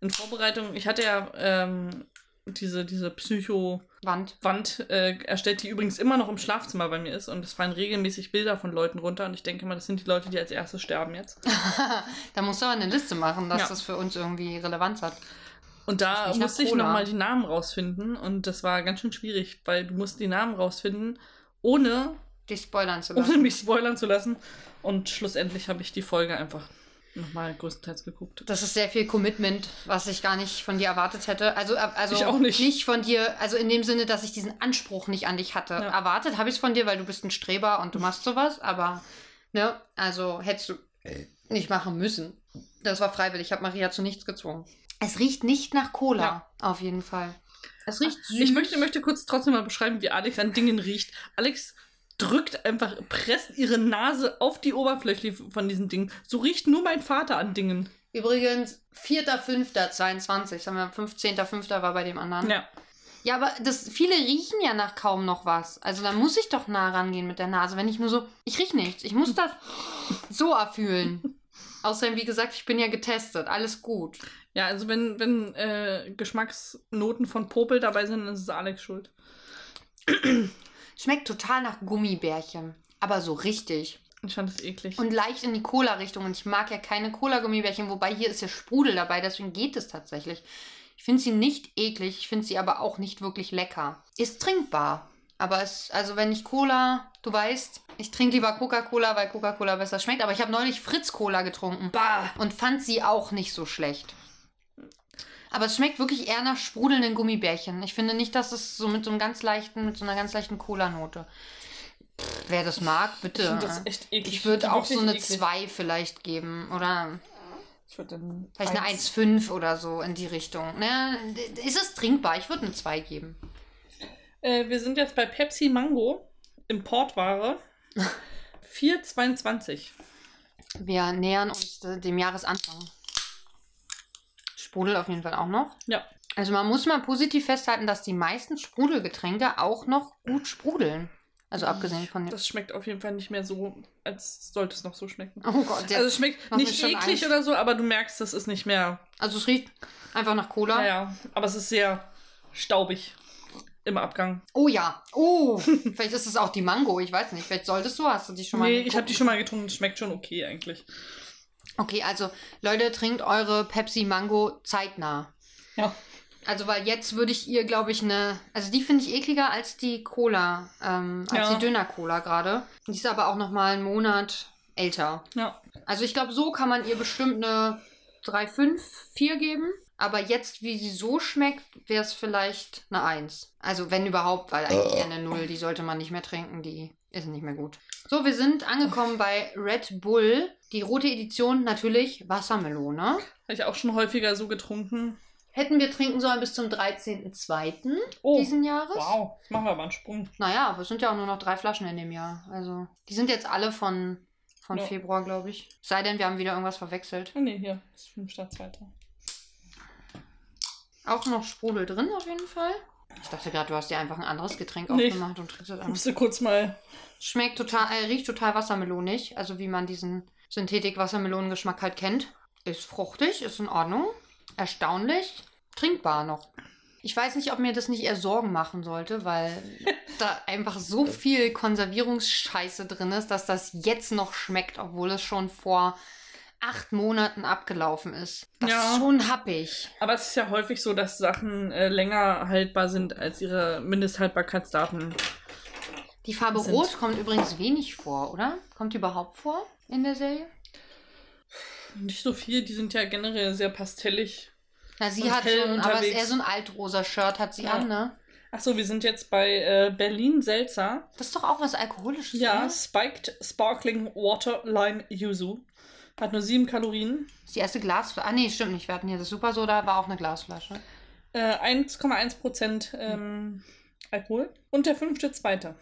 in Vorbereitung, ich hatte ja ähm, diese, diese Psycho-Wand Wand. äh, erstellt, die übrigens immer noch im Schlafzimmer bei mir ist. Und es fallen regelmäßig Bilder von Leuten runter. Und ich denke mal, das sind die Leute, die als erstes sterben jetzt. da musst du aber eine Liste machen, dass Ja. das für uns irgendwie Relevanz hat. Und da Nicht musste ich nochmal die Namen rausfinden. Und das war ganz schön schwierig, weil du musst die Namen rausfinden, ohne, Dich spoilern zu ohne lassen. mich spoilern zu lassen. Und schlussendlich habe ich die Folge einfach nochmal größtenteils geguckt. Das ist sehr viel Commitment, was ich gar nicht von dir erwartet hätte. Also, äh, also Ich auch nicht. von dir, also in dem Sinne, dass ich diesen Anspruch nicht an dich hatte. Ja. Erwartet habe ich es von dir, weil du bist ein Streber und du machst sowas, aber ne, also hättest du nicht machen müssen. Das war freiwillig, ich habe Maria zu nichts gezwungen. Es riecht nicht nach Cola, Ja. auf jeden Fall. Es riecht süß. Ich möchte, möchte kurz trotzdem mal beschreiben, wie Alex an Dingen riecht. Alex drückt einfach, presst ihre Nase auf die Oberfläche von diesen Dingen. So riecht nur mein Vater an Dingen. Übrigens, 4.5.22, sagen wir, 15.5. war bei dem anderen. Ja. Ja, aber das, viele riechen ja nach kaum noch was. Also da muss ich doch nah rangehen mit der Nase, wenn ich nur so, ich riech nichts. Ich muss das so erfühlen. Außerdem, wie gesagt, ich bin ja getestet. Alles gut. Ja, also wenn, wenn äh, Geschmacksnoten von Popel dabei sind, dann ist es Alex schuld. Schmeckt total nach Gummibärchen. Aber so richtig. Ich fand es eklig. Und leicht in die Cola-Richtung. Und ich mag ja keine Cola-Gummibärchen, wobei hier ist ja Sprudel dabei, deswegen geht es tatsächlich. Ich finde sie nicht eklig, ich finde sie aber auch nicht wirklich lecker. Ist trinkbar. Aber es, also wenn ich Cola, du weißt, ich trinke lieber Coca-Cola, weil Coca-Cola besser schmeckt. Aber ich habe neulich Fritz-Cola getrunken Bah. und fand sie auch nicht so schlecht. Aber es schmeckt wirklich eher nach sprudelnden Gummibärchen. Ich finde nicht, dass es so mit so einem ganz leichten, mit so einer ganz leichten Cola-Note. Wer das mag, bitte. Ich eklig. Ich würde auch so eine Wirklich eklig. 2 vielleicht geben. Oder Ich würde vielleicht eine eins. 1,5 oder so in die Richtung. Ne? Ist es trinkbar? Ich würde eine 2 geben. Äh, wir sind jetzt bei Pepsi Mango. Importware. 4,22. Wir nähern uns dem Jahresanfang. Sprudel auf jeden Fall auch noch. Ja. Also man muss mal positiv festhalten, dass die meisten Sprudelgetränke auch noch gut sprudeln. Also abgesehen von. Das schmeckt auf jeden Fall nicht mehr so, als sollte es noch so schmecken. Oh Gott, der, Also es schmeckt nicht eklig Angst. oder so, aber du merkst, das ist nicht mehr. also es riecht einfach nach Cola. Naja, aber es ist sehr staubig im Abgang. Oh ja. Oh, vielleicht ist es auch die Mango. Ich weiß nicht. Vielleicht solltest du. Hast du die schon mal nee, ich habe die schon mal getrunken, schmeckt schon okay eigentlich. Okay, also Leute, trinkt eure Pepsi Mango zeitnah. Ja. Also, weil jetzt würde ich ihr, glaube ich, eine. Also, die finde ich ekliger als die Cola, ähm, als Ja. die Döner-Cola gerade. Die ist aber auch noch mal einen Monat älter. Ja. Also, ich glaube, so kann man ihr bestimmt eine 3, 5, 4 geben. Aber jetzt, wie sie so schmeckt, wäre es vielleicht eine 1. Also, wenn überhaupt, weil eigentlich eher eine 0. Die sollte man nicht mehr trinken. Die ist nicht mehr gut. So, wir sind angekommen bei Red Bull. Die rote Edition natürlich Wassermelone. Habe ich auch schon häufiger so getrunken. Hätten wir trinken sollen bis zum 13.02. Oh, diesen Jahres. wow, jetzt machen wir aber einen Sprung. Naja, aber es sind ja auch nur noch drei Flaschen in dem Jahr. Also, die sind jetzt alle von, von Ja. Februar, glaube ich. Sei denn, wir haben wieder irgendwas verwechselt. Oh nee, hier ist 5 statt 2. Auch noch Sprudel drin auf jeden Fall. Ich dachte gerade, du hast dir einfach ein anderes Getränk Nee. aufgemacht und trinkst das Ich an. musste kurz mal. Schmeckt total, äh, riecht total wassermelonig. Also wie man diesen Synthetik-Wassermelonengeschmack halt kennt. Ist fruchtig, ist in Ordnung. Erstaunlich. Trinkbar noch. Ich weiß nicht, ob mir das nicht eher Sorgen machen sollte, weil da einfach so viel Konservierungsscheiße drin ist, dass das jetzt noch schmeckt, obwohl es schon vor acht Monaten abgelaufen ist. Das Ja. ist schon happig. Aber es ist ja häufig so, dass Sachen äh, länger haltbar sind als ihre Mindesthaltbarkeitsdaten. Die Farbe Sind- Rot kommt übrigens wenig vor, oder? Kommt die überhaupt vor in der Serie? Nicht so viel, die sind ja generell sehr pastellig. Na, sie hat so ein, aber eher so ein altrosa Shirt hat sie Ja. an, ne? Achso, wir sind jetzt bei äh, Berlin Seltzer. Das ist doch auch was Alkoholisches, Ja, oder? Spiked Sparkling Water Lime Yuzu. Hat nur 7 Kalorien. Das ist die erste Glasflasche. Ah, nee, stimmt nicht. Wir hatten hier das Super Soda, war auch eine Glasflasche. Äh, 1,1% ähm, Alkohol. Und der fünfte zweite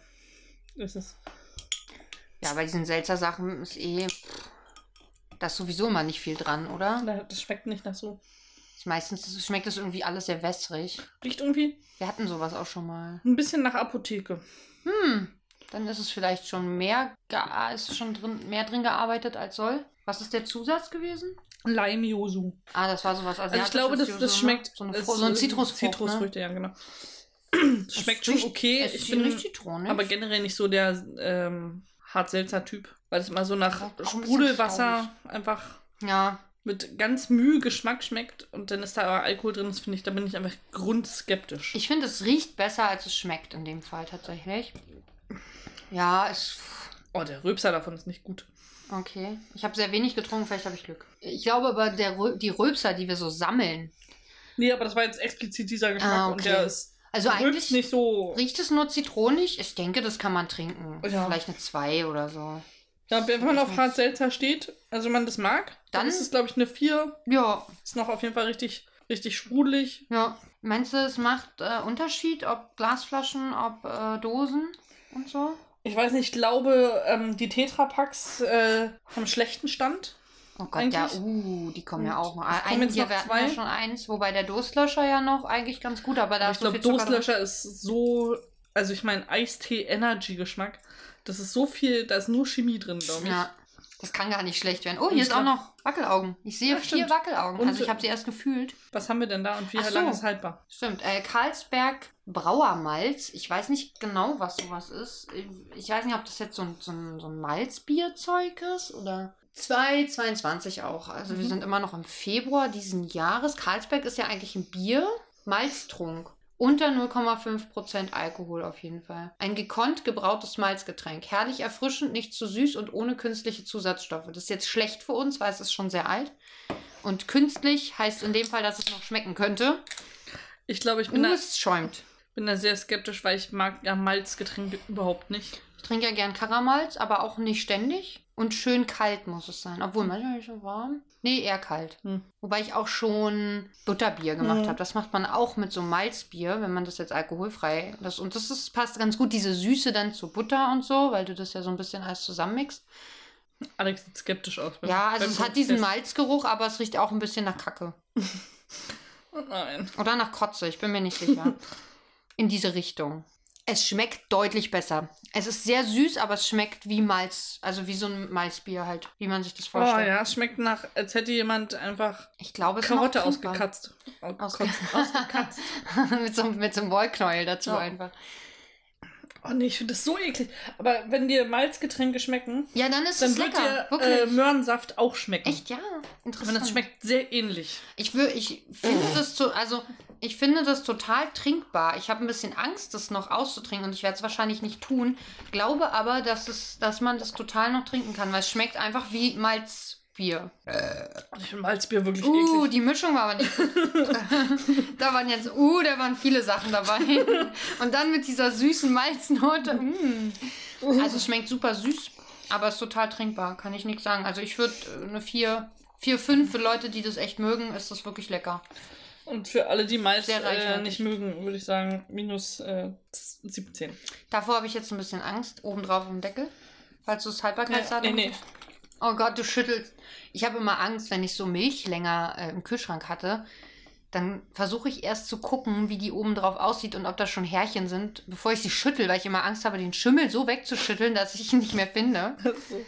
ist es. Ja, bei diesen seltsamen Sachen ist eh. Da ist sowieso immer nicht viel dran, oder? Das schmeckt nicht nach so. Ist Meistens schmeckt das irgendwie alles sehr wässrig. Riecht irgendwie Wir hatten sowas auch schon mal. ein bisschen nach Apotheke. Hm, dann ist es vielleicht schon mehr, ist schon drin, mehr drin gearbeitet als soll. Was ist der Zusatz gewesen? Lime Yuzu. Ah, das war sowas Also ich glaube, das, Yuzu, das ne? schmeckt. So, eine, so ein Zitrusfrucht. ne? Zitrusfrüchte, ja, genau. Schmeckt schon okay. Ich bin zitronisch. aber generell nicht so der ähm, hart-seltzer-Typ. Weil es immer so nach auch ein Sprudelwasser einfach ja, mit ganz Mühe Geschmack schmeckt und dann ist da aber Alkohol drin, das finde ich, da bin ich einfach grundskeptisch. ich finde, es riecht besser, als es schmeckt in dem Fall tatsächlich. Ja, ist oh, der Röpser davon ist nicht gut. okay. Ich habe sehr wenig getrunken, vielleicht habe ich Glück. Ich glaube aber, der, Rö- die Röpser, die wir so sammeln, Nee, aber das war jetzt explizit dieser Geschmack Ah, und okay. der ist also eigentlich nicht so. riecht es nur zitronig. Ich denke, das kann man trinken. Ja. Vielleicht eine 2 oder so. Ja, wenn man auf hart seltzer steht, also man das mag, dann, Dann- ist es, glaube ich, eine 4. Ja, Ist noch auf jeden Fall richtig, richtig sprudelig. ja. Meinst du, es macht äh, Unterschied, ob Glasflaschen, ob äh, Dosen und so? Ich weiß nicht, ich glaube, ähm, die Tetrapacks äh, haben schlechten Stand. Oh Gott, ja, Eigentlich. uh, die kommen ja Und auch noch. es kommen Ein, jetzt hier, noch zwei. ja schon eins, wobei der Durstlöscher ja noch eigentlich ganz gut, aber da ist ich so glaube. Durstlöscher ist so, also ich meine, Eistee-Energy-Geschmack. Das ist so viel, da ist nur Chemie drin, glaube ich. Ja, das kann gar nicht schlecht werden. Oh, hier ich ist auch noch Wackelaugen. Ich sehe Ja, vier stimmt. Wackelaugen. Und- also ich habe sie erst gefühlt. Was haben wir denn da und wie so. lange ist haltbar? Stimmt. Äh, Karlsberg Brauermalz. Ich weiß nicht genau, was sowas ist. Ich weiß nicht, ob das jetzt so ein, so ein, so ein Malzbierzeug ist oder. 2,22 auch. Also wir Mhm. sind immer noch im Februar diesen Jahres. Karlsberg ist ja eigentlich ein Bier. Malztrunk. Unter 0,5% Alkohol auf jeden Fall. Ein gekonnt gebrautes Malzgetränk. Herrlich erfrischend, nicht zu süß und ohne künstliche Zusatzstoffe. Das ist jetzt schlecht für uns, weil es ist schon sehr alt. Und künstlich heißt in dem Fall, dass es noch schmecken könnte. Ich glaube, ich bin, da, es schäumt. bin da sehr skeptisch, weil ich mag ja Malzgetränke überhaupt nicht. Ich trinke ja gern Karamalz, aber auch nicht ständig. Und schön kalt muss es sein. Obwohl manchmal ist es so warm. Nee, eher kalt. Hm. Wobei ich auch schon Butterbier gemacht Mhm. habe. Das macht man auch mit so Malzbier, wenn man das jetzt alkoholfrei. Das, und das ist, passt ganz gut, diese Süße dann zu Butter und so, weil du das ja so ein bisschen alles zusammenmixst. Alex sieht skeptisch aus. Ja, also es hat diesen. Malzgeruch, aber es riecht auch ein bisschen nach Kacke. Oh nein. Oder nach Kotze, ich bin mir nicht sicher. In diese Richtung. Es schmeckt deutlich besser. Es ist sehr süß, aber es schmeckt wie Malz, also wie so ein Malzbier halt, wie man sich das Oh vorstellt. ja, es schmeckt nach, als hätte jemand einfach Ich glaube, es Karotte ausgekatzt. Ausge- Ausgekotzt. ausgekatzt. mit, so, mit so einem Wollknäuel dazu Ja. einfach. Oh nee, ich finde das so eklig. Aber wenn dir Malzgetränke schmecken, Ja, dann ist dann es wird lecker. dir äh, Möhrensaft auch schmecken. Echt, ja. Interessant. Und das schmeckt sehr ähnlich. Ich, ich finde das so, also ich finde das total trinkbar. Ich habe ein bisschen Angst, das noch auszutrinken und ich werde es wahrscheinlich nicht tun. Glaube aber, dass, es, dass man das total noch trinken kann, weil es schmeckt einfach wie Malzbier. Ich finde Malzbier wirklich Uh, eklig. die Mischung war aber nicht. da waren jetzt, uh, da waren viele Sachen dabei. Und dann mit dieser süßen Malznote. Mm. Also es schmeckt super süß, aber es ist total trinkbar, kann ich nichts sagen. Also ich würde äh, eine 4, 4, 5 für Leute, die das echt mögen, ist das wirklich lecker. Und für alle, die Malz äh, nicht mögen, würde ich sagen, minus äh, 17. Davor habe ich jetzt ein bisschen Angst, obendrauf im Deckel. Falls du das Haltbarkeitsdatum nee, nee. siehst. Oh Gott, du schüttelst. Ich habe immer Angst, wenn ich so Milch länger äh, im Kühlschrank hatte, dann versuche ich erst zu gucken, wie die oben drauf aussieht und ob da schon Härchen sind, bevor ich sie schüttel, weil ich immer Angst habe, den Schimmel so wegzuschütteln, dass ich ihn nicht mehr finde. so.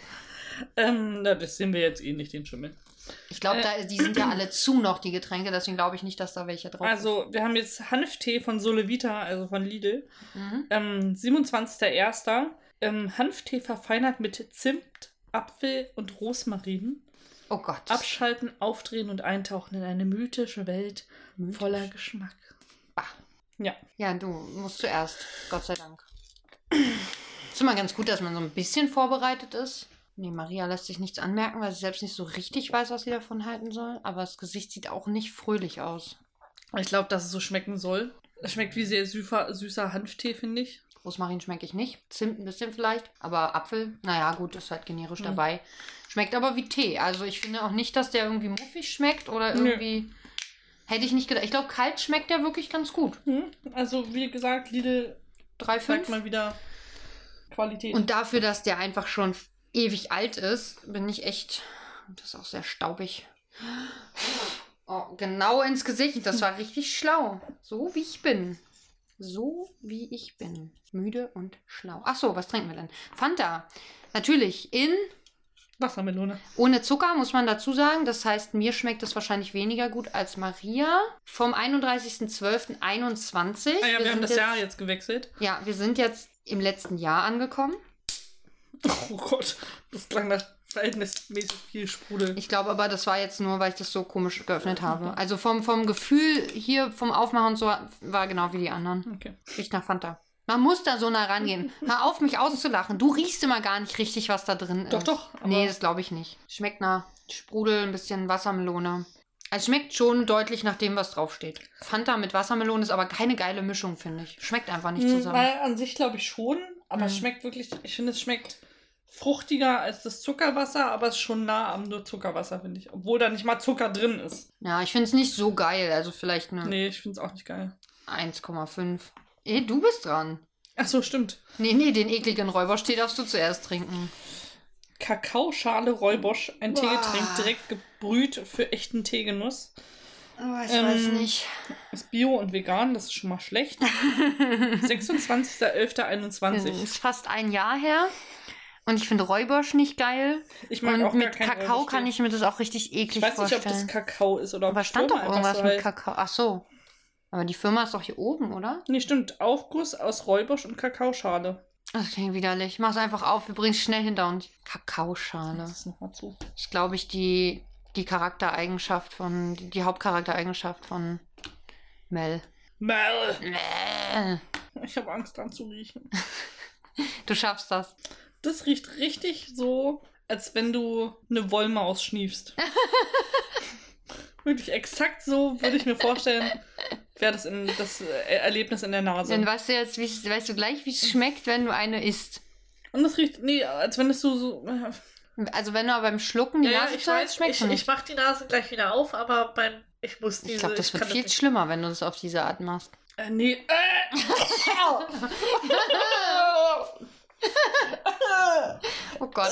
ähm, na, das sehen wir jetzt eh nicht, den Schimmel. Ich glaube, Äh. da die sind ja alle zu noch, die Getränke, deswegen glaube ich nicht, dass da welche drauf Also, wir haben jetzt Hanftee von Solevita, also von Lidl. sind. Mhm. Ähm, 27.01. Ähm, Hanftee verfeinert mit Zimt, Apfel und Rosmarin. Oh Gott. Abschalten, aufdrehen und eintauchen in eine mythische Welt Mythisch. voller Geschmack. Ah. Ja. Ja, du musst zuerst. Gott sei Dank. Ist immer ganz gut, dass man so ein bisschen vorbereitet ist. Nee, Maria lässt sich nichts anmerken, weil sie selbst nicht so richtig weiß, was sie davon halten soll. Aber das Gesicht sieht auch nicht fröhlich aus. Ich glaube, dass es so schmecken soll. Es schmeckt wie sehr süßer, süßer Hanftee, finde ich. Rosmarin schmecke ich nicht. Zimt ein bisschen vielleicht. Aber Apfel, naja, gut, ist halt generisch Mhm. dabei. Schmeckt aber wie Tee. Also ich finde auch nicht, dass der irgendwie muffig schmeckt oder irgendwie. Hätte ich nicht gedacht. Ich glaube, kalt schmeckt der wirklich ganz gut. Hm? Also, wie gesagt, Lidl Drei, zeigt fünf. mal wieder Qualität. Und dafür, dass der einfach schon ewig alt ist, bin ich echt. Das ist auch sehr staubig. Oh, genau ins Gesicht. Das war richtig schlau. So wie ich bin. So wie ich bin. Müde und schlau. Ach so, was trinken wir denn? Fanta. Natürlich in Wassermelone. ohne Zucker, muss man dazu sagen. Das heißt, mir schmeckt es wahrscheinlich weniger gut als Maria. Vom 31.12.21. Ah ja, wir, haben sind das jetzt, Jahr jetzt gewechselt. Ja, wir sind jetzt im letzten Jahr angekommen. Oh Gott, das klang nach verhältnismäßig viel Sprudel. Ich glaube aber, das war jetzt nur, weil ich das so komisch geöffnet habe. Also vom, vom Gefühl hier, vom Aufmachen und so, war genau wie die anderen. Okay. Riecht nach Fanta. Man muss da so nah rangehen. Hör auf, mich auszulachen. Du riechst immer gar nicht richtig, was da drin Doch, ist. doch, aber- Nee, das glaube ich nicht. Schmeckt nach Sprudel, ein bisschen Wassermelone. Es schmeckt schon deutlich nach dem, was draufsteht. Fanta mit Wassermelone ist aber keine geile Mischung, finde ich. Schmeckt einfach nicht Hm, zusammen. Weil an sich glaube ich schon, aber es Mhm. schmeckt wirklich, ich finde, es schmeckt fruchtiger als das Zuckerwasser, aber es ist schon nah am nur Zuckerwasser, finde ich. Obwohl da nicht mal Zucker drin ist. Ja, ich finde es nicht so geil. Also vielleicht eine Nee, ich finde es auch nicht geil. 1,5. Eh, du bist dran. Ach so, stimmt. Nee, nee, den ekligen Räuberstee darfst du zuerst trinken. Kakaoschale Räubosch, ein Boah. Teegetränk, direkt gebrüht für echten Teegenuss. Oh, ich Ähm, weiß nicht. Ist bio und vegan, das ist schon mal schlecht. 26.11.21. ist fast ein Jahr her. Und ich finde Räubersch nicht geil. Ich mag Und auch mit Kakao Räubusch-Tee. kann ich mir das auch richtig Ich eklig weiß nicht, ob vorstellen. das Kakao ist oder ob Aber stand doch irgendwas so mit. Kakao. Ach so. Aber die Firma ist doch hier oben, oder? Nee, stimmt. Aufguss aus Räubosch und Kakaoschale. Das klingt widerlich. Mach's einfach auf. Wir bringen es schnell hinter uns. Kakaoschale. Das ist nochmal zu. Das ist, glaube ich, die, die Charaktereigenschaft von, die, Hauptcharaktereigenschaft von Mel. Mel. Bäh. Ich habe Angst dran zu riechen. Du schaffst das. Das riecht richtig so, als wenn du eine Wollmaus schniefst. Wirklich exakt so würde ich mir vorstellen, wäre das, in, das äh, Erlebnis in der Nase. Dann weißt du jetzt, wie, weißt du gleich, wie es schmeckt, wenn du eine isst. Und das riecht, nee, als wenn es so, so Also wenn du aber beim Schlucken die Nase zuhältst, schmeckt ich, es ich nicht. mach die Nase gleich wieder auf, aber beim, ich muss diese... Ich glaube, das wird kann viel nicht- schlimmer, wenn du das auf diese Art machst. Äh, nee. Äh. Oh Gott.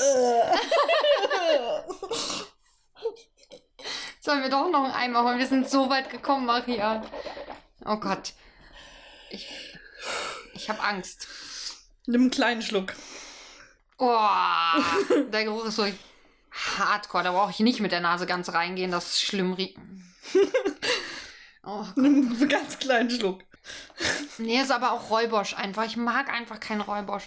Sollen wir doch noch einen Eimer holen? Wir sind so weit gekommen, Maria. Oh Gott. Ich, ich habe Angst. Nimm einen kleinen Schluck. Oh, der Geruch ist so hardcore. Da brauche ich nicht mit der Nase ganz reingehen. Das ist schlimm riecht. Oh Gott. Nimm einen ganz kleinen Schluck. Nee, ist aber auch Räubosch einfach. Ich mag einfach keinen Räubosch.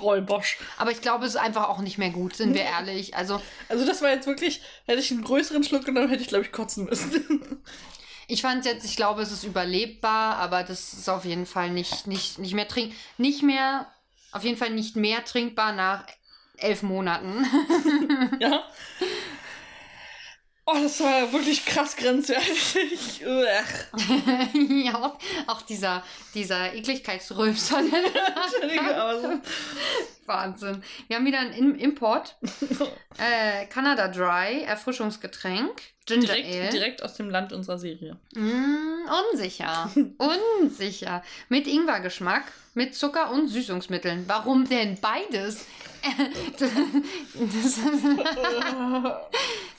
Rollbosch. Aber ich glaube, es ist einfach auch nicht mehr gut, sind wir ehrlich. Also, Also das war jetzt wirklich, hätte ich einen größeren Schluck genommen, hätte ich, glaube ich, kotzen müssen. ich fand jetzt, ich glaube, es ist überlebbar, aber das ist auf jeden Fall nicht, nicht, nicht mehr trink, nicht mehr, auf jeden Fall nicht mehr trinkbar nach elf Monaten. ja. Oh, das war wirklich krass grenzwertig. Ja, auch, auch dieser, dieser so. Wahnsinn. Wir haben wieder einen Im Import. äh, Canada Dry, Erfrischungsgetränk. Ginger Ale. Direkt, direkt aus dem Land unserer Serie. Mm, unsicher. unsicher. Mit Ingwergeschmack, mit Zucker und Süßungsmitteln. Warum denn beides? das, das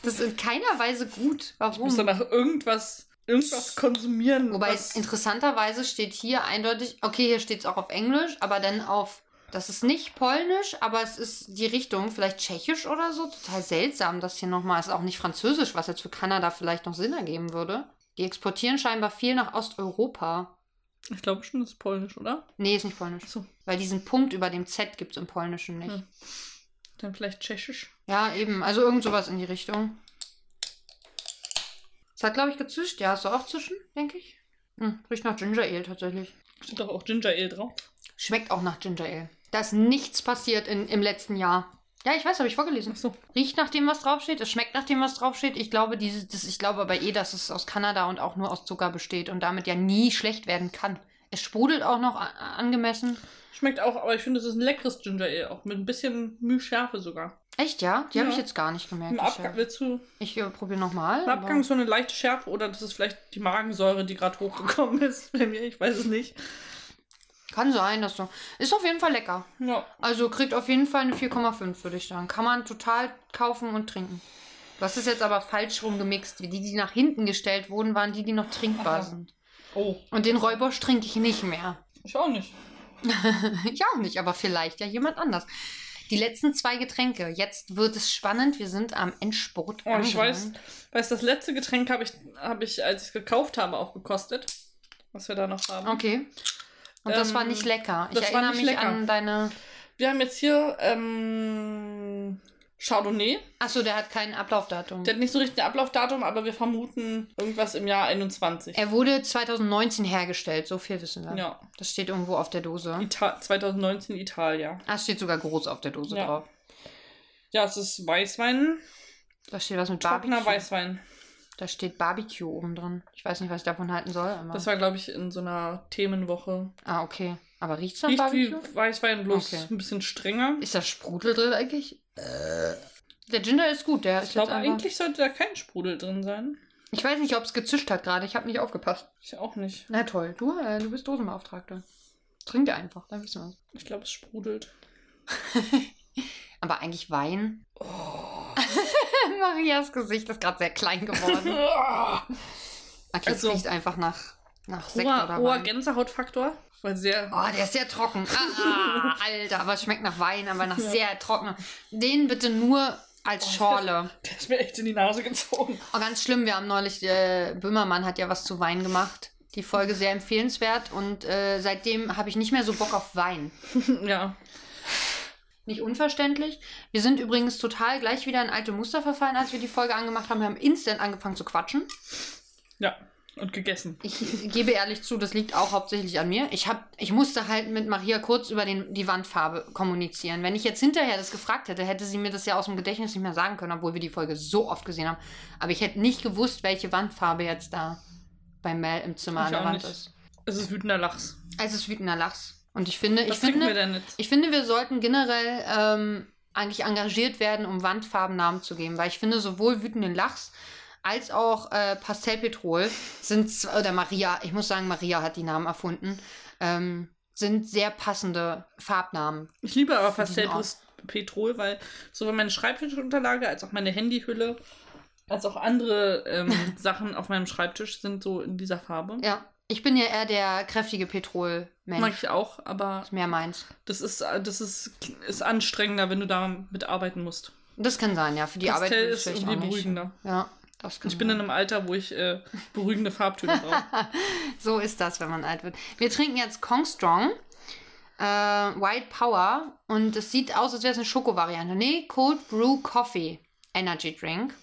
ist in keiner Weise gut. Ich muss Warum? danach irgendwas, irgendwas konsumieren. Wobei was, interessanterweise steht hier eindeutig, okay, hier steht es auch auf Englisch, aber dann auf, das ist nicht polnisch, aber es ist die Richtung, vielleicht tschechisch oder so. Total seltsam, das hier nochmal. Ist auch nicht französisch, was jetzt für Kanada vielleicht noch Sinn ergeben würde. Die exportieren scheinbar viel nach Osteuropa. ich glaube schon, das ist polnisch, oder? Nee, ist nicht polnisch. Achso, Weil diesen Punkt über dem Z gibt es im Polnischen nicht. Hm. Dann vielleicht tschechisch. Ja, eben. Also irgend sowas in die Richtung. Es hat, glaube ich, gezischt. Ja, hast du auch zischen, denke ich. Hm, riecht nach Ginger Ale tatsächlich. Steht doch auch Ginger Ale drauf. Schmeckt auch nach Ginger Ale. Da ist nichts passiert in, im letzten Jahr. Ja, ich weiß, habe ich vorgelesen. Achso. Riecht nach dem, was draufsteht. Es schmeckt nach dem, was draufsteht. Ich glaube, dieses, das, ich glaube aber eh, dass es aus Kanada und auch nur aus Zucker besteht und damit ja nie schlecht werden kann. Es sprudelt auch noch angemessen. Schmeckt auch, aber ich finde, es ist ein leckeres Ginger Ale, auch mit ein bisschen Mühschärfe sogar. Echt, ja? Die habe Ja. ich jetzt gar nicht gemerkt. Im Abgang, Schärfe. willst du Ich äh, probiere nochmal. im Abgang so eine leichte Schärfe oder das ist vielleicht die Magensäure, die gerade hochgekommen ist bei mir, ich weiß es nicht. Kann sein, dass so. Ist auf jeden Fall lecker. Ja. Also kriegt auf jeden Fall eine 4,5, würde ich sagen. Kann man total kaufen und trinken. Das ist jetzt aber falsch rum gemixt. Die, die nach hinten gestellt wurden, waren die, die noch trinkbar Aha. sind. Oh, Und den Räubosch trinke ich nicht mehr. ich auch nicht. ich auch nicht, aber vielleicht ja jemand anders. Die letzten zwei Getränke. Jetzt wird es spannend. Wir sind am Endspurt. Oh, ich weiß, weiß, das letzte Getränk habe ich, habe ich, als ich es gekauft habe, auch gekostet. Was wir da noch haben. Okay. Und das Ähm, war nicht lecker. Ich das war erinnere mich lecker. an deine. Wir haben jetzt hier ähm, Chardonnay. Achso, der hat kein Ablaufdatum. Der hat nicht so richtig ein Ablaufdatum, aber wir vermuten irgendwas im Jahr 21. er wurde 2019 hergestellt, so viel wissen wir. ja. Das steht irgendwo auf der Dose. Ita 2019 Italia. Ah, es steht sogar groß auf der Dose Ja. drauf. Ja, es ist Weißwein. Da steht was mit Trockener Barbecue. Weißwein. Da steht Barbecue oben drin. Ich weiß nicht, was ich davon halten soll. Aber... Das war, glaube ich, in so einer Themenwoche. ah, okay. Aber riecht's nach Riecht Barbecue? wie Weißwein, bloß Okay. ein bisschen strenger. Ist da Sprudel drin eigentlich? Der Ginger ist gut. Der Ich ist glaube, jetzt einfach... eigentlich sollte da kein Sprudel drin sein. Ich weiß nicht, ob es gezischt hat gerade. Ich habe nicht aufgepasst. Ich auch nicht. Na toll. Du, äh, du bist Dosenbeauftragter. Trink dir einfach, dann wissen wir Ich glaube, es sprudelt. Aber eigentlich Wein. Oh. Marias Gesicht ist gerade sehr klein geworden. Okay, Also- es riecht einfach nach, nach Sekt Hoher, oder hoher. Gänsehautfaktor. Weil sehr. Oh, der ist sehr trocken. Ah, Alter, aber es schmeckt nach Wein, aber nach sehr trocken. Den bitte nur als Oh, Schorle. Der ist mir echt in die Nase gezogen. Oh, ganz schlimm, wir haben neulich, äh, Böhmermann hat ja was zu Wein gemacht. Die Folge sehr empfehlenswert und äh, seitdem habe ich nicht mehr so Bock auf Wein. ja. Nicht unverständlich. Wir sind übrigens total gleich wieder in alte Muster verfallen, als wir die Folge angemacht haben. Wir haben instant angefangen zu quatschen. Ja. Und gegessen. Ich gebe ehrlich zu, das liegt auch hauptsächlich an mir. Ich, hab, ich musste halt mit Maria kurz über den, die Wandfarbe kommunizieren. Wenn ich jetzt hinterher das gefragt hätte, hätte sie mir das ja aus dem Gedächtnis nicht mehr sagen können, obwohl wir die Folge so oft gesehen haben. Aber ich hätte nicht gewusst, welche Wandfarbe jetzt da bei Mel im Zimmer Ich an der Wand nicht. ist. Es ist wütender Lachs. Es ist wütender Lachs. Und ich finde, ich finde, ich finde, wir sollten generell ähm, eigentlich engagiert werden, um Wandfarben Namen zu geben. Weil ich finde, sowohl wütenden Lachs als auch äh, Pastellpetrol sind, oder Maria, ich muss sagen, Maria hat die Namen erfunden, ähm, sind sehr passende Farbnamen. Ich liebe aber Pastellpetrol, weil sowohl meine Schreibtischunterlage als auch meine Handyhülle als auch andere ähm, Sachen auf meinem Schreibtisch sind so in dieser Farbe. Ja, ich bin ja eher der kräftige Petrol-Mensch. Mag ich auch, aber Ist mehr meins. das ist, äh, das ist, ist anstrengender, wenn du damit arbeiten musst. Das kann sein, ja. Für die Arbeit Pastell ich ist vielleicht irgendwie beruhigender. Ja, Ich bin in einem Alter, wo ich äh, beruhigende Farbtöne brauche. So ist das, wenn man alt wird. Wir trinken jetzt Kong Strong. Äh, White Power. Und es sieht aus, als wäre es eine Schokovariante. Nee, Cold Brew Coffee Energy Drink.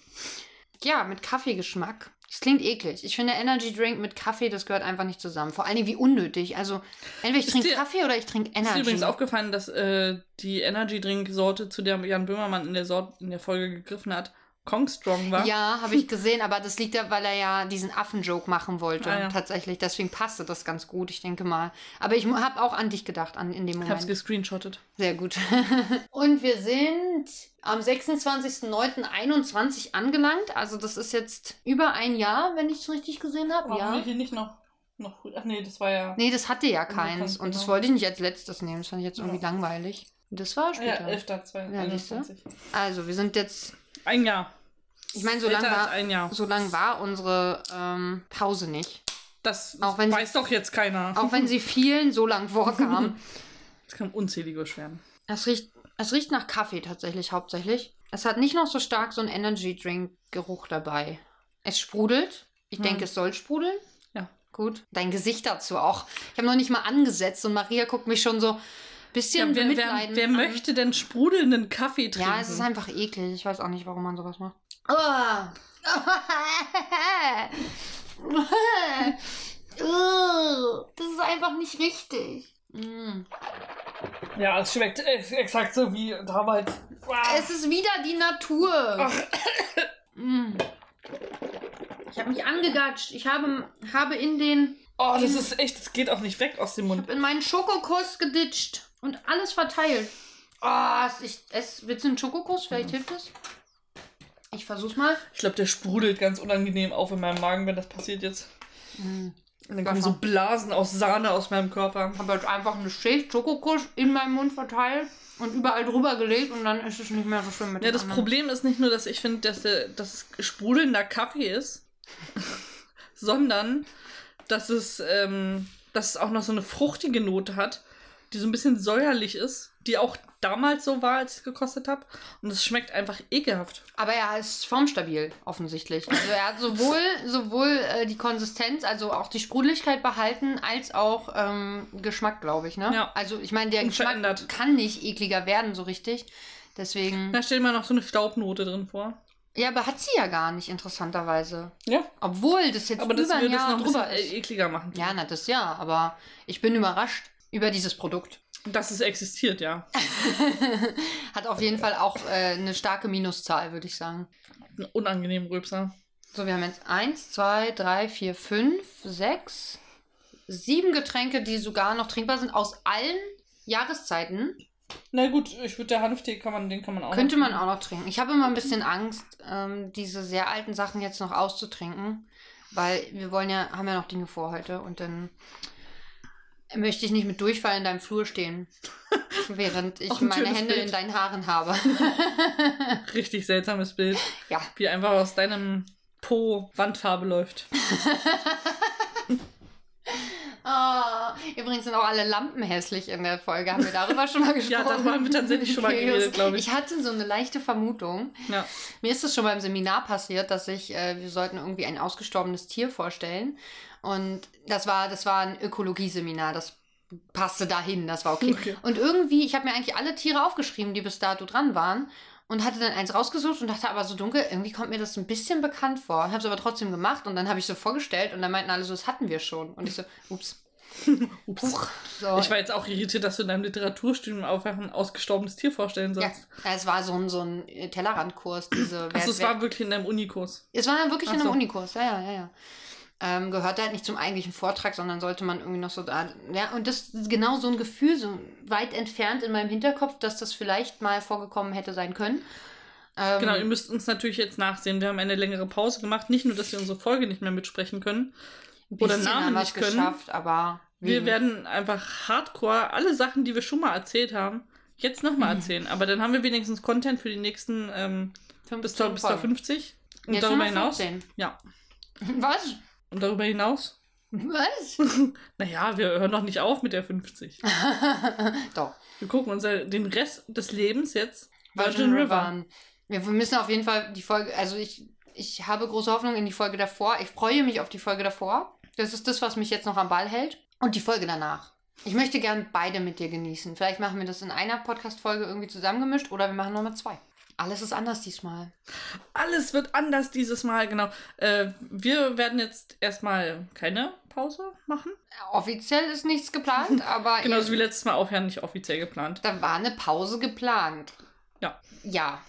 Ja, mit Kaffeegeschmack. Das klingt eklig. Ich finde Energy Drink mit Kaffee, das gehört einfach nicht zusammen. Vor allen Dingen wie unnötig. Also, entweder ich trinke Kaffee oder ich trinke Ist dir Energy. übrigens aufgefallen, dass äh, die Energy Drink Sorte, zu der Jan Böhmermann in der, Sort in der Folge gegriffen hat, Kong Strong war? Ja, habe ich gesehen, aber das liegt ja, weil er ja diesen Affenjoke machen wollte. Ah, ja. Tatsächlich. Deswegen passte das ganz gut, ich denke mal. Aber ich habe auch an dich gedacht an, in dem Ich Moment. hab's gescreenshottet. Sehr gut. Und wir sind am 26.09.21 angelangt. Also das ist jetzt über ein Jahr, wenn ich es richtig gesehen habe. Warum Ja. hier nicht noch, noch früh- Ach nee, das war ja. Nee, das hatte ja Ja, keins. Und das genau. wollte ich nicht als letztes nehmen. Das fand ich jetzt irgendwie Ja. langweilig. Das war Ah ja, später. 11. 2021. also, wir sind jetzt. Ein Jahr. Ich meine, so lange war, so lang war unsere ähm, Pause nicht. Das Auch wenn weiß sie- doch jetzt keiner. Auch wenn sie vielen so lang vorkam. Es kann unzählige beschweren. Es riecht, es riecht nach Kaffee tatsächlich hauptsächlich. Es hat nicht noch so stark so einen Energy Drink Geruch dabei. Es sprudelt. Ich Hm. denke, es soll sprudeln. Ja. Gut. Dein Gesicht dazu auch. Ich habe noch nicht mal angesetzt und Maria guckt mich schon so bisschen Ja, wer wer, wer möchte denn sprudelnden Kaffee trinken? Ja, es ist einfach eklig. Ich weiß auch nicht, warum man sowas macht. Ah. Das ist einfach nicht richtig. Mm. Ja, es schmeckt äh, exakt so wie damals. Es ist wieder die Natur. Mm. Ich habe mich angegatscht. Ich habe, habe in den Oh, das ist echt, das geht auch nicht weg aus dem ich Mund. habe in meinen Schokokuss geditscht und alles verteilt. Oh, es- ich, es, willst du einen Schokokuss? Vielleicht hilft es. Ich versuch's mal. Ich glaube, der sprudelt ganz unangenehm auf in meinem Magen, wenn das passiert jetzt. Mm. Und dann kommen so Blasen aus Sahne aus meinem Körper. Ich habe jetzt einfach eine Schicht Schokokuss in meinem Mund verteilt und überall drüber gelegt und dann ist es nicht mehr so schlimm mit Ja, das anderen. Problem ist nicht nur, dass ich finde, dass, der- dass es sprudelnder Kaffee ist, sondern dass es, ähm, dass es auch noch so eine fruchtige Note hat, die so ein bisschen säuerlich ist, die auch damals so war, als ich es gekostet habe. Und es schmeckt einfach ekelhaft. Aber er ist formstabil, offensichtlich. Also er hat sowohl, sowohl äh, die Konsistenz, also auch die Sprudeligkeit behalten, als auch ähm, Geschmack, glaube ich. Ne? Ja. Also ich meine, der Geschmack kann nicht ekliger werden, so richtig. Deswegen. Da steht mal noch so eine Staubnote drin vor. Ja, aber hat sie ja gar nicht, interessanterweise. Ja. Obwohl das jetzt Aber das über ein würde es Jahr noch ein drüber ist. ekliger machen. Ja, na das ja, aber ich bin überrascht über dieses Produkt. Dass es existiert, ja. Hat auf jeden Fall auch äh, eine starke Minuszahl, würde ich sagen. Ein unangenehmen Rülpser. So, wir haben jetzt eins, zwei, drei, vier, fünf, sechs, sieben Getränke, die sogar noch trinkbar sind aus allen Jahreszeiten. Na gut, ich würde der Hanftee kann man, den kann man auch. Könnte man auch noch trinken. Ich habe immer ein bisschen Angst, ähm, diese sehr alten Sachen jetzt noch auszutrinken, weil wir wollen ja, haben ja noch Dinge vor heute und dann möchte ich nicht mit Durchfall in deinem Flur stehen, während ich meine Hände Bild. in deinen Haaren habe. Richtig seltsames Bild. ja. Wie einfach aus deinem Po Wandfarbe läuft. Ah, übrigens sind auch alle Lampen hässlich in der Folge. Haben wir darüber schon mal gesprochen? Ja, darüber haben wir tatsächlich schon mal geredet, Jus. glaube ich. Ich hatte so eine leichte Vermutung. Ja. Mir ist es schon beim Seminar passiert, dass ich, äh, wir sollten irgendwie ein ausgestorbenes Tier vorstellen. Und das war, das war ein Ökologieseminar. Das passte dahin, das war okay. Okay. Und irgendwie, ich habe mir eigentlich alle Tiere aufgeschrieben, die bis dato dran waren. und hatte dann eins rausgesucht und dachte aber so dunkel, irgendwie kommt mir das ein bisschen bekannt vor. Habe es aber trotzdem gemacht und dann habe ich so vorgestellt und dann meinten alle so, das hatten wir schon. Und ich so, ups. Ups. Huch. So. Ich war jetzt auch irritiert, dass du in deinem Literaturstudium auf ein ausgestorbenes Tier vorstellen ja, sollst. es war so ein, so ein Tellerrandkurs, diese Achso, es war wirklich in deinem Unikurs. Es war dann wirklich in Ach einem so. Unikurs, ja, ja, ja, ja. Ähm, gehörte halt nicht zum eigentlichen Vortrag, sondern sollte man irgendwie noch so da. Ja, und das ist genau so ein Gefühl, so weit entfernt in meinem Hinterkopf, dass das vielleicht mal vorgekommen hätte sein können. Ähm, Genau, ihr müsst uns natürlich jetzt nachsehen. Wir haben eine längere Pause gemacht. Nicht nur, dass wir unsere Folge nicht mehr mitsprechen können. oder Namen nicht können. geschafft, aber Wir wenig. werden einfach hardcore alle Sachen, die wir schon mal erzählt haben, jetzt nochmal Mhm. erzählen. Aber dann haben wir wenigstens Content für die nächsten ähm, bis, zur, 15 bis zur Folgen. 50. Und Jetzt darüber hinaus. 15. Ja. Was? Und darüber hinaus. Was? Naja, wir hören doch nicht auf mit der 50. Doch. Wir gucken uns ja den Rest des Lebens jetzt Virgin River. an. Wir müssen auf jeden Fall die Folge, also ich, ich habe große Hoffnung in die Folge davor. Ich freue mich auf die Folge davor. Das ist das, was mich jetzt noch am Ball hält. Und die Folge danach. Ich möchte gern beide mit dir genießen. Vielleicht machen wir das in einer Podcast-Folge irgendwie zusammengemischt oder wir machen nochmal zwei. Alles ist anders diesmal. Alles wird anders dieses Mal, genau. Äh, wir werden jetzt erstmal keine Pause machen. Offiziell ist nichts geplant, aber Genauso wie letztes Mal aufhören, nicht offiziell geplant. da war eine Pause geplant. Ja. Ja.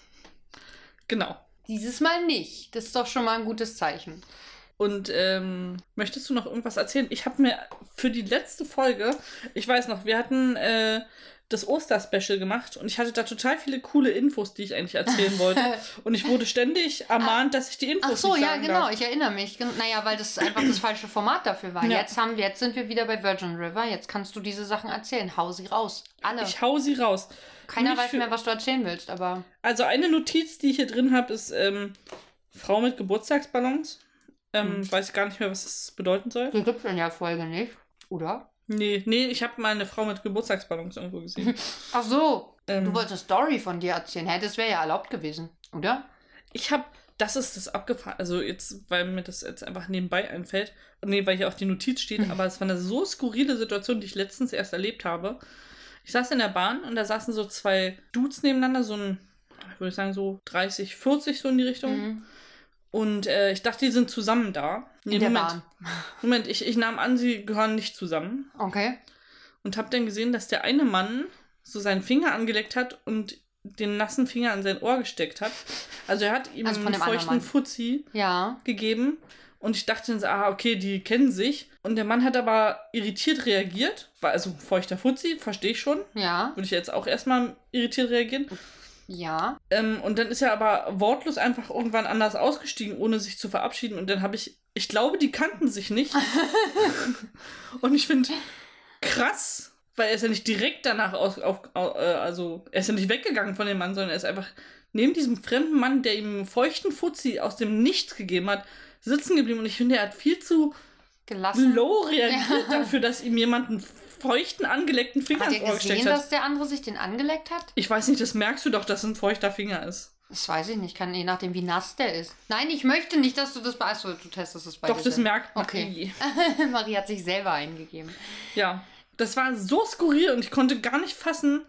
Genau. Dieses Mal nicht. Das ist doch schon mal ein gutes Zeichen. Und ähm, möchtest du noch irgendwas erzählen? Ich habe mir für die letzte Folge, ich weiß noch, wir hatten äh, das Oster-Special gemacht und ich hatte da total viele coole Infos, die ich eigentlich erzählen wollte. Und ich wurde ständig ermahnt, dass ich die Infos Ach so, nicht ja, sagen genau. darf. Ich erinnere mich. Naja, weil das einfach das falsche Format dafür war. Ja. Jetzt, haben, wir- jetzt sind wir wieder bei Virgin River. Jetzt kannst du diese Sachen erzählen. Hau sie raus. Alle. Ich hau sie raus. Keiner nicht weiß mehr, was du erzählen willst, aber. Also eine Notiz, die ich hier drin habe, ist ähm, Frau mit Geburtstagsballons. Ähm, Hm. Weiß ich gar nicht mehr, was das bedeuten soll. Die gibt es in der Folge nicht. Oder? Nee, nee, ich habe mal eine Frau mit Geburtstagsballons irgendwo gesehen. Ach so. ähm, Du wolltest eine Story von dir erzählen. Hä, das wäre ja erlaubt gewesen, oder? Ich habe, das ist das abgefahren, also jetzt, weil mir das jetzt einfach nebenbei einfällt, nee, weil hier auch die Notiz steht, aber es war eine so skurrile Situation, die ich letztens erst erlebt habe. Ich saß in der Bahn und da saßen so zwei Dudes nebeneinander, so ein, ich würde sagen so 30, 40 so in die Richtung. Mhm. Und äh, ich dachte, die sind zusammen da. Nee, In der Moment, Bahn. Moment, ich, ich nahm an, sie gehören nicht zusammen. Okay. Und habe dann gesehen, dass der eine Mann so seinen Finger angeleckt hat und den nassen Finger an sein Ohr gesteckt hat. Also er hat ihm Also einen feuchten. Fuzzi Ja. gegeben. Und ich dachte dann so, ah, okay, die kennen sich. Und der Mann hat aber irritiert reagiert. War also feuchter Fuzzi, verstehe ich schon. Ja. Würde ich jetzt auch erstmal irritiert reagieren. Ja. Ähm, und dann ist er aber wortlos einfach irgendwann anders ausgestiegen, ohne sich zu verabschieden. Und dann habe ich, ich glaube, die kannten sich nicht. und ich finde krass, weil er ist ja nicht direkt danach aus, auf, au- äh, also er ist ja nicht weggegangen von dem Mann, sondern er ist einfach neben diesem fremden Mann, der ihm einen feuchten Fuzzi aus dem Nichts gegeben hat, sitzen geblieben. Und ich finde, er hat viel zu Gelassen. low reagiert dafür, dass ihm jemand einen feuchten, angeleckten Finger Hat ins er Ohr gesteckt gesehen, hat. dass der andere sich den angeleckt hat? Ich weiß nicht, das merkst du doch, dass es ein feuchter Finger ist. Das weiß ich nicht. Kann je nachdem, wie nass der ist. Nein, ich möchte nicht, dass du das bei. Achso, du testest es bei Doch, dir das merkt man. Okay. Marie hat sich selber eingegeben. Ja, das war so skurril und ich konnte gar nicht fassen.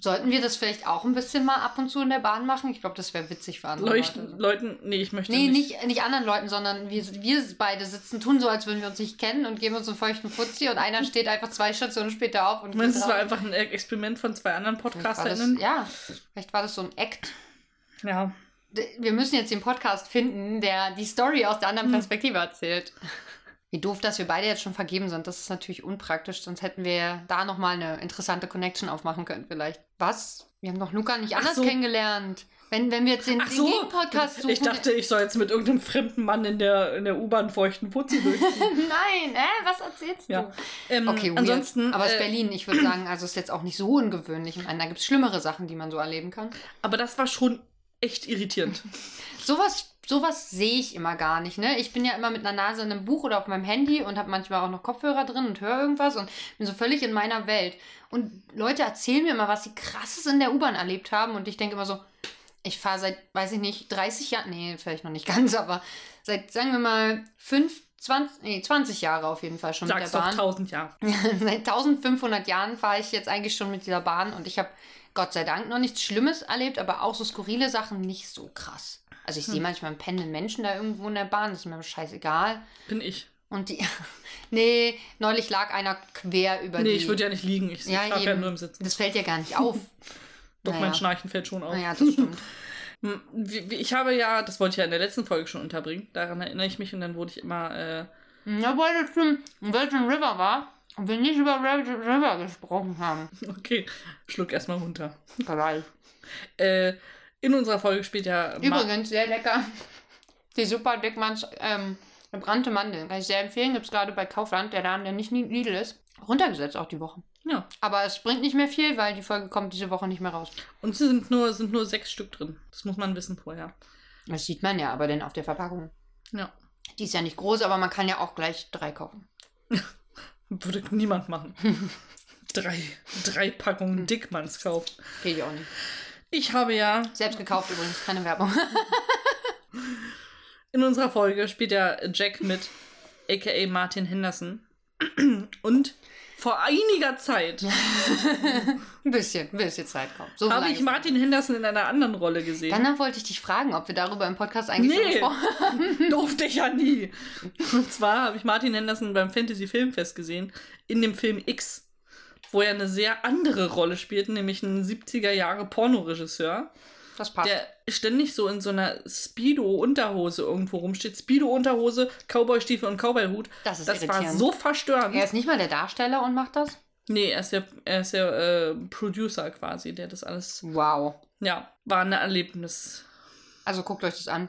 Sollten wir das vielleicht auch ein bisschen mal ab und zu in der Bahn machen? Ich glaube, das wäre witzig für andere Leuchten, Leute. Leuten, nee, ich möchte Nee, nicht. nicht, nicht anderen Leuten, sondern wir, wir beide sitzen, tun so, als würden wir uns nicht kennen und geben uns einen feuchten Fuzzi und einer steht einfach zwei Stationen später auf und meine, geht es war einfach ein Experiment von zwei anderen PodcasterInnen. ja, vielleicht war das so ein Act. Ja. Wir müssen jetzt den Podcast finden, der die Story aus der anderen Hm. Perspektive erzählt. Wie doof, dass wir beide jetzt schon vergeben sind. Das ist natürlich unpraktisch, sonst hätten wir da nochmal eine interessante Connection aufmachen können vielleicht. Was? Wir haben doch Luca nicht anders so. kennengelernt. Wenn, wenn wir jetzt den, Ach den so, Gegenpodcast suchen. ich dachte, ich soll jetzt mit irgendeinem fremden Mann in der, in der U-Bahn feuchten Putzi durchziehen. Nein, äh, was erzählst du? Ja. ähm, Okay, weird. ansonsten. Aber es ist äh, Berlin, ich würde sagen, also ist jetzt auch nicht so ungewöhnlich. Ich meine, da gibt es schlimmere Sachen, die man so erleben kann. Aber das war schon echt irritierend. Sowas, sowas sehe ich immer gar nicht, ne? Ich bin ja immer mit einer Nase in einem Buch oder auf meinem Handy und habe manchmal auch noch Kopfhörer drin und höre irgendwas und bin so völlig in meiner Welt. Und Leute erzählen mir immer, was sie krasses in der U-Bahn erlebt haben und ich denke immer so, ich fahre seit, weiß ich nicht, 30 Jahren, nee, vielleicht noch nicht ganz, aber seit, sagen wir mal, 5, 20, nee, 20 Jahre auf jeden Fall schon Sag's mit der doch Bahn. tausend Jahre. Seit 1500 Jahren fahre ich jetzt eigentlich schon mit dieser Bahn und ich habe Gott sei Dank noch nichts Schlimmes erlebt, aber auch so skurrile Sachen nicht so krass. Also ich sehe Hm. manchmal einen pennenden Menschen da irgendwo in der Bahn, das ist mir scheißegal. Bin ich. Und die. nee, neulich lag einer quer über Nee, die. ich würde ja nicht liegen. Ich Ja, schlafe ja nur im Sitzen. Das fällt ja gar nicht auf. Doch naja. mein Schnarchen fällt schon auf. Naja, das stimmt. Hm, Ich habe ja, das wollte ich ja in der letzten Folge schon unterbringen, daran erinnere ich mich und dann wurde ich immer, äh, Ja, weil das schon Virgin River war und wir nicht über Virgin River gesprochen haben. okay, schluck erstmal runter. Geil. Äh, in unserer Folge spielt ja Ma- Übrigens, sehr lecker. Die Super Dickmanns ähm, gebrannte Mandeln. Kann ich sehr empfehlen. Gibt es gerade bei Kaufland, der Laden, der nicht Lidl ist. Runtergesetzt auch die Woche. Ja, Aber es bringt nicht mehr viel, weil die Folge kommt diese Woche nicht mehr raus. und es sind nur, sind nur sechs Stück drin. Das muss man wissen vorher. Das sieht man ja aber denn auf der Verpackung. Ja, Die ist ja nicht groß, aber man kann ja auch gleich drei kaufen. würde niemand machen. drei, drei Packungen Dickmanns kaufen. Geht ja auch nicht. Ich habe ja, Selbst gekauft übrigens, keine Werbung. in unserer Folge spielt ja Jack mit, aka Martin Henderson. Und vor einiger Zeit ein bisschen, ein bisschen Zeit kommt. So habe ich Martin Henderson in einer anderen Rolle gesehen. Danach wollte ich dich fragen, ob wir darüber im Podcast eigentlich Nee, gesprochen haben. durfte ich ja nie. Und zwar habe ich Martin Henderson beim Fantasy Filmfest gesehen, in dem Film X, wo er eine sehr andere Rolle spielt, nämlich einen 70er Jahre Pornoregisseur, Das passt. der ständig so in so einer Speedo-Unterhose irgendwo rumsteht. Speedo-Unterhose, Cowboy-Stiefel und Cowboy-Hut. das ist Das war so verstörend. er ist nicht mal der Darsteller und macht das? nee, er ist der, er ist der äh, Producer quasi, der das alles. Wow. Ja, war ein Erlebnis. Also guckt euch das an.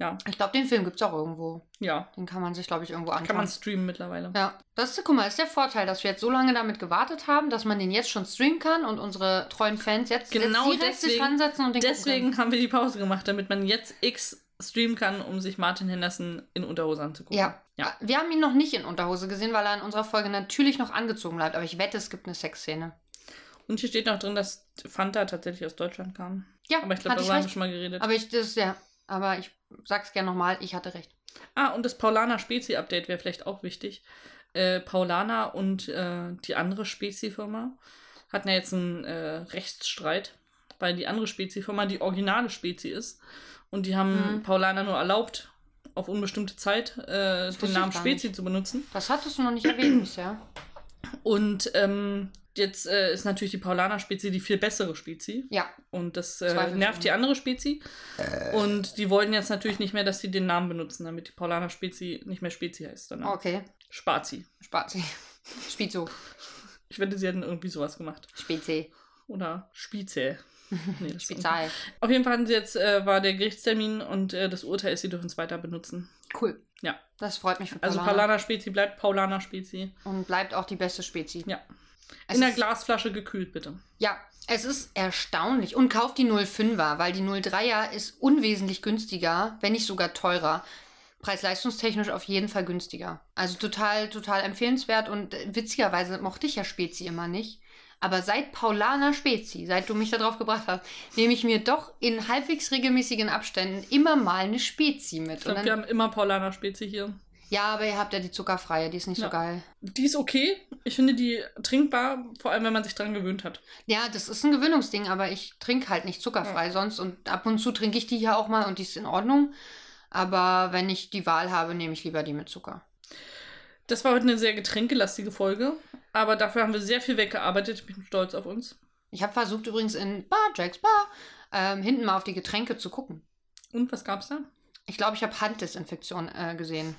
Ja, Ich glaube, den Film gibt es auch irgendwo. ja. Den kann man sich, glaube ich, irgendwo anschauen. Kann man streamen mittlerweile. ja, das ist, guck mal, ist der Vorteil, dass wir jetzt so lange damit gewartet haben, dass man den jetzt schon streamen kann und unsere treuen Fans jetzt, Genau jetzt direkt sich ransetzen und den gucken Deswegen haben wir die Pause gemacht, damit man jetzt X streamen kann, um sich Martin Henderson in Unterhose anzugucken. Ja. Ja. Wir haben ihn noch nicht in Unterhose gesehen, weil er in unserer Folge natürlich noch angezogen bleibt. Aber ich wette, es gibt eine Sexszene. Und hier steht noch drin, dass Fanta tatsächlich aus Deutschland kam. Ja, Aber ich glaube, darüber haben wir schon mal geredet. Aber ich, das, ja, aber ich sag's gerne nochmal, ich hatte recht. ah, und das Paulaner Spezi-Update wäre vielleicht auch wichtig. Äh, Paulaner und äh, die andere Spezi-Firma hatten ja jetzt einen äh, Rechtsstreit, weil die andere Spezi-Firma die originale Spezi ist. Und die haben Mhm. Paulaner nur erlaubt, auf unbestimmte Zeit äh, den Namen Spezi zu benutzen. Das hattest du noch nicht erwähnt bisher. Und ähm, jetzt äh, ist natürlich die Paulaner-Spezi die viel bessere Spezi. Ja, Und das äh, nervt die andere Spezi. Und die wollen jetzt natürlich nicht mehr, dass sie den Namen benutzen, damit die Paulaner-Spezi nicht mehr Spezi heißt, sondern okay. Spazi. Spazi. Spizo. Ich wette, sie hätten irgendwie sowas gemacht. Spezi. Oder Spize. Nee, das Spezial. Auf jeden Fall hatten sie jetzt, äh, war der Gerichtstermin und äh, das Urteil ist, sie dürfen es weiter benutzen. Cool. Ja. Das freut mich für Also Paulana. Paulaner-Spezi bleibt Paulaner-Spezi. Und bleibt auch die beste Spezi. Ja. Es In der Glasflasche gekühlt, bitte. Ja, es ist erstaunlich. Und kauft die 05er, weil die 03er ist unwesentlich günstiger, wenn nicht sogar teurer. Preis-leistungstechnisch auf jeden Fall günstiger. Also total, total empfehlenswert. Und äh, witzigerweise mochte ich ja Spezi immer nicht. Aber seit Paulaner Spezi, seit du mich darauf gebracht hast, nehme ich mir doch in halbwegs regelmäßigen Abständen immer mal eine Spezi mit. Ich Und glaube, wir haben immer Paulaner-Spezi hier. Ja, aber ihr habt ja die zuckerfreie, die ist nicht Ja. so geil. Die ist okay. Ich finde die trinkbar, vor allem wenn man sich dran gewöhnt hat. Ja, das ist ein Gewöhnungsding, aber ich trinke halt nicht zuckerfrei sonst und ab und zu trinke ich die hier auch mal und die ist in Ordnung. Aber wenn ich die Wahl habe, nehme ich lieber die mit Zucker. Das war heute eine sehr getränkelastige Folge, aber dafür haben wir sehr viel weggearbeitet. Ich bin stolz auf uns. Ich habe versucht übrigens in Bar, Jacks Bar, ähm, hinten mal auf die Getränke zu gucken. Und was gab's da? Ich glaube, ich habe Handdesinfektion äh, gesehen.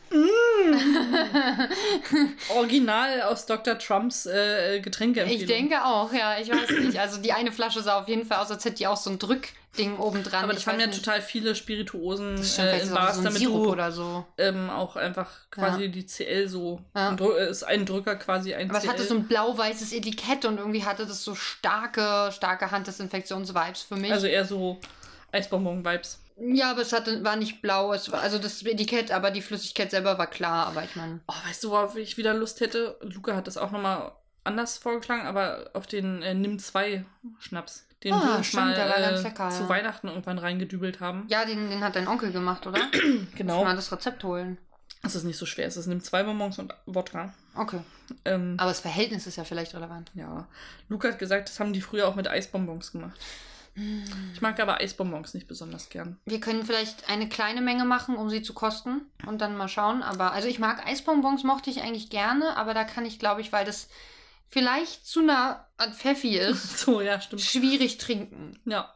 Original aus Dr. Trumps äh, Getränkeempfehlung. ich denke auch, ja, ich weiß nicht. Also die eine Flasche sah auf jeden Fall aus, als hätte die auch so ein Drückding oben dran. Aber das ich haben ja nicht. total viele Spirituosen Das stimmt, äh, in Bars, so damit Sirup du so. ähm, auch einfach quasi Ja. die CL so. Ja. Ein äh, ist ein Drücker quasi ein Aber es CL. hatte so ein blau-weißes Etikett und irgendwie hatte das so starke, starke Handdesinfektions-Vibes für mich. also eher so Eisbonbon-Vibes. Ja, aber es hatte, war nicht blau, es war, also das Etikett, aber die Flüssigkeit selber war klar, aber ich meine. Oh, weißt du, worauf ich wieder Lust hätte? Luca hat das auch nochmal anders vorgeschlagen, aber auf den äh, Nimm 2 Schnaps. Den Ah, wir stimmt, mal äh, lecker, zu ja. Weihnachten irgendwann reingedübelt haben. Ja, den, den hat dein Onkel gemacht, oder? genau. Mal das Rezept holen. Es ist nicht so schwer. Es ist nimm zwei Bonbons und Wodka. Okay. Ähm, Aber das Verhältnis ist ja vielleicht relevant. ja. Luca hat gesagt, das haben die früher auch mit Eisbonbons gemacht. Ich mag aber Eisbonbons nicht besonders gern. Wir können vielleicht eine kleine Menge machen, um sie zu kosten und dann mal schauen. Aber also ich mag Eisbonbons, mochte ich eigentlich gerne, aber da kann ich, glaube ich, weil das vielleicht zu nah an Pfeffi ist, So, ja, stimmt. schwierig trinken. Ja.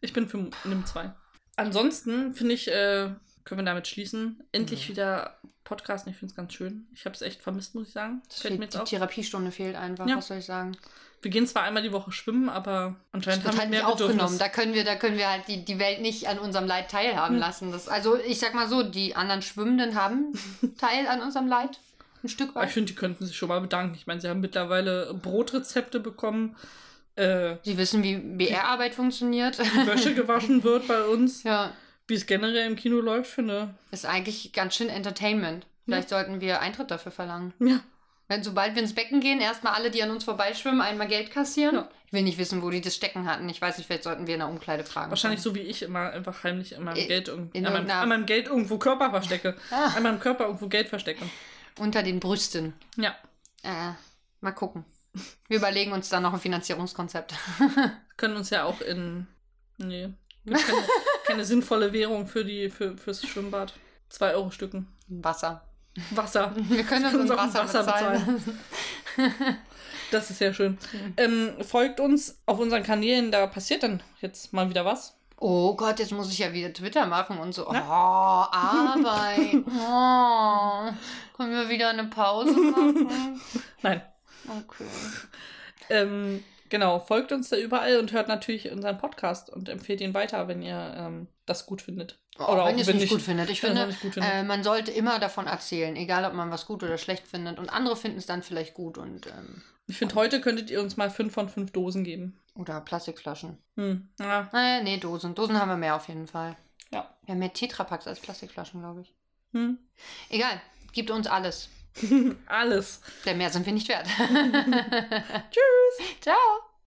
Ich bin für nimm zwei. Ansonsten finde ich, äh, können wir damit schließen. Endlich Mhm. wieder Podcast. Ich finde es ganz schön. Ich habe es echt vermisst, muss ich sagen. Das fehlt, mir die auf. Therapiestunde fehlt einfach, Ja. was soll ich sagen? Wir gehen zwar einmal die Woche schwimmen, aber anscheinend haben halt wir nicht mehr aufgenommen. Da können wir, da können wir halt die, die Welt nicht an unserem Leid teilhaben Hm. lassen. Das, also ich sag mal so, die anderen Schwimmenden haben Teil an unserem Leid. Ein Stück Aber ich weit. finde, die könnten sich schon mal bedanken. Ich meine, sie haben mittlerweile Brotrezepte bekommen, äh, Sie wissen, wie BR-Arbeit funktioniert. Wäsche gewaschen wird bei uns, ja, wie es generell im Kino läuft, finde. ist eigentlich ganz schön Entertainment. Vielleicht sollten wir Eintritt dafür verlangen. Ja. Wenn, sobald wir ins Becken gehen, erstmal alle, die an uns vorbeischwimmen, einmal Geld kassieren. Ja. Ich will nicht wissen, wo die das Stecken hatten. Ich weiß nicht, vielleicht sollten wir in der Umkleide fragen. Wahrscheinlich so wie ich immer einfach heimlich in meinem, In- Geld, in an meinem, an meinem Geld irgendwo Körper verstecke. Ah. An meinem Körper irgendwo Geld verstecke. Unter den Brüsten. Ja. Äh, mal gucken. Wir überlegen uns dann noch ein Finanzierungskonzept. können uns ja auch in. Nee. Gibt keine, keine sinnvolle Währung für die, für, fürs Schwimmbad. Zwei Euro Stücken. Wasser. Wasser. Wir können uns, Können ein uns auch Wasser, bezahlen. Das ist ja schön. Ähm, folgt uns auf unseren Kanälen, da passiert dann jetzt mal wieder was. Oh Gott, jetzt muss ich ja wieder Twitter machen und so. Oh, Na? Arbeit. Oh, können wir wieder eine Pause machen? Nein. Okay. Ähm, genau, folgt uns da überall und hört natürlich unseren Podcast und empfehlt ihn weiter, wenn ihr ähm, das gut findet. Oh, wenn ihr es nicht gut findet. Ich finde, nicht gut findet. äh, man sollte immer davon erzählen, egal ob man was gut oder schlecht findet. Und andere finden es dann vielleicht gut und ähm, ich finde, heute könntet ihr uns mal fünf von fünf Dosen geben. oder Plastikflaschen. Hm. Ja. Äh, nee, Dosen. Dosen haben wir mehr auf jeden Fall. Ja. Wir haben mehr Tetrapacks als Plastikflaschen, glaube ich. Hm. Egal, gibt uns alles. Alles. Denn mehr sind wir nicht wert. Tschüss. Ciao.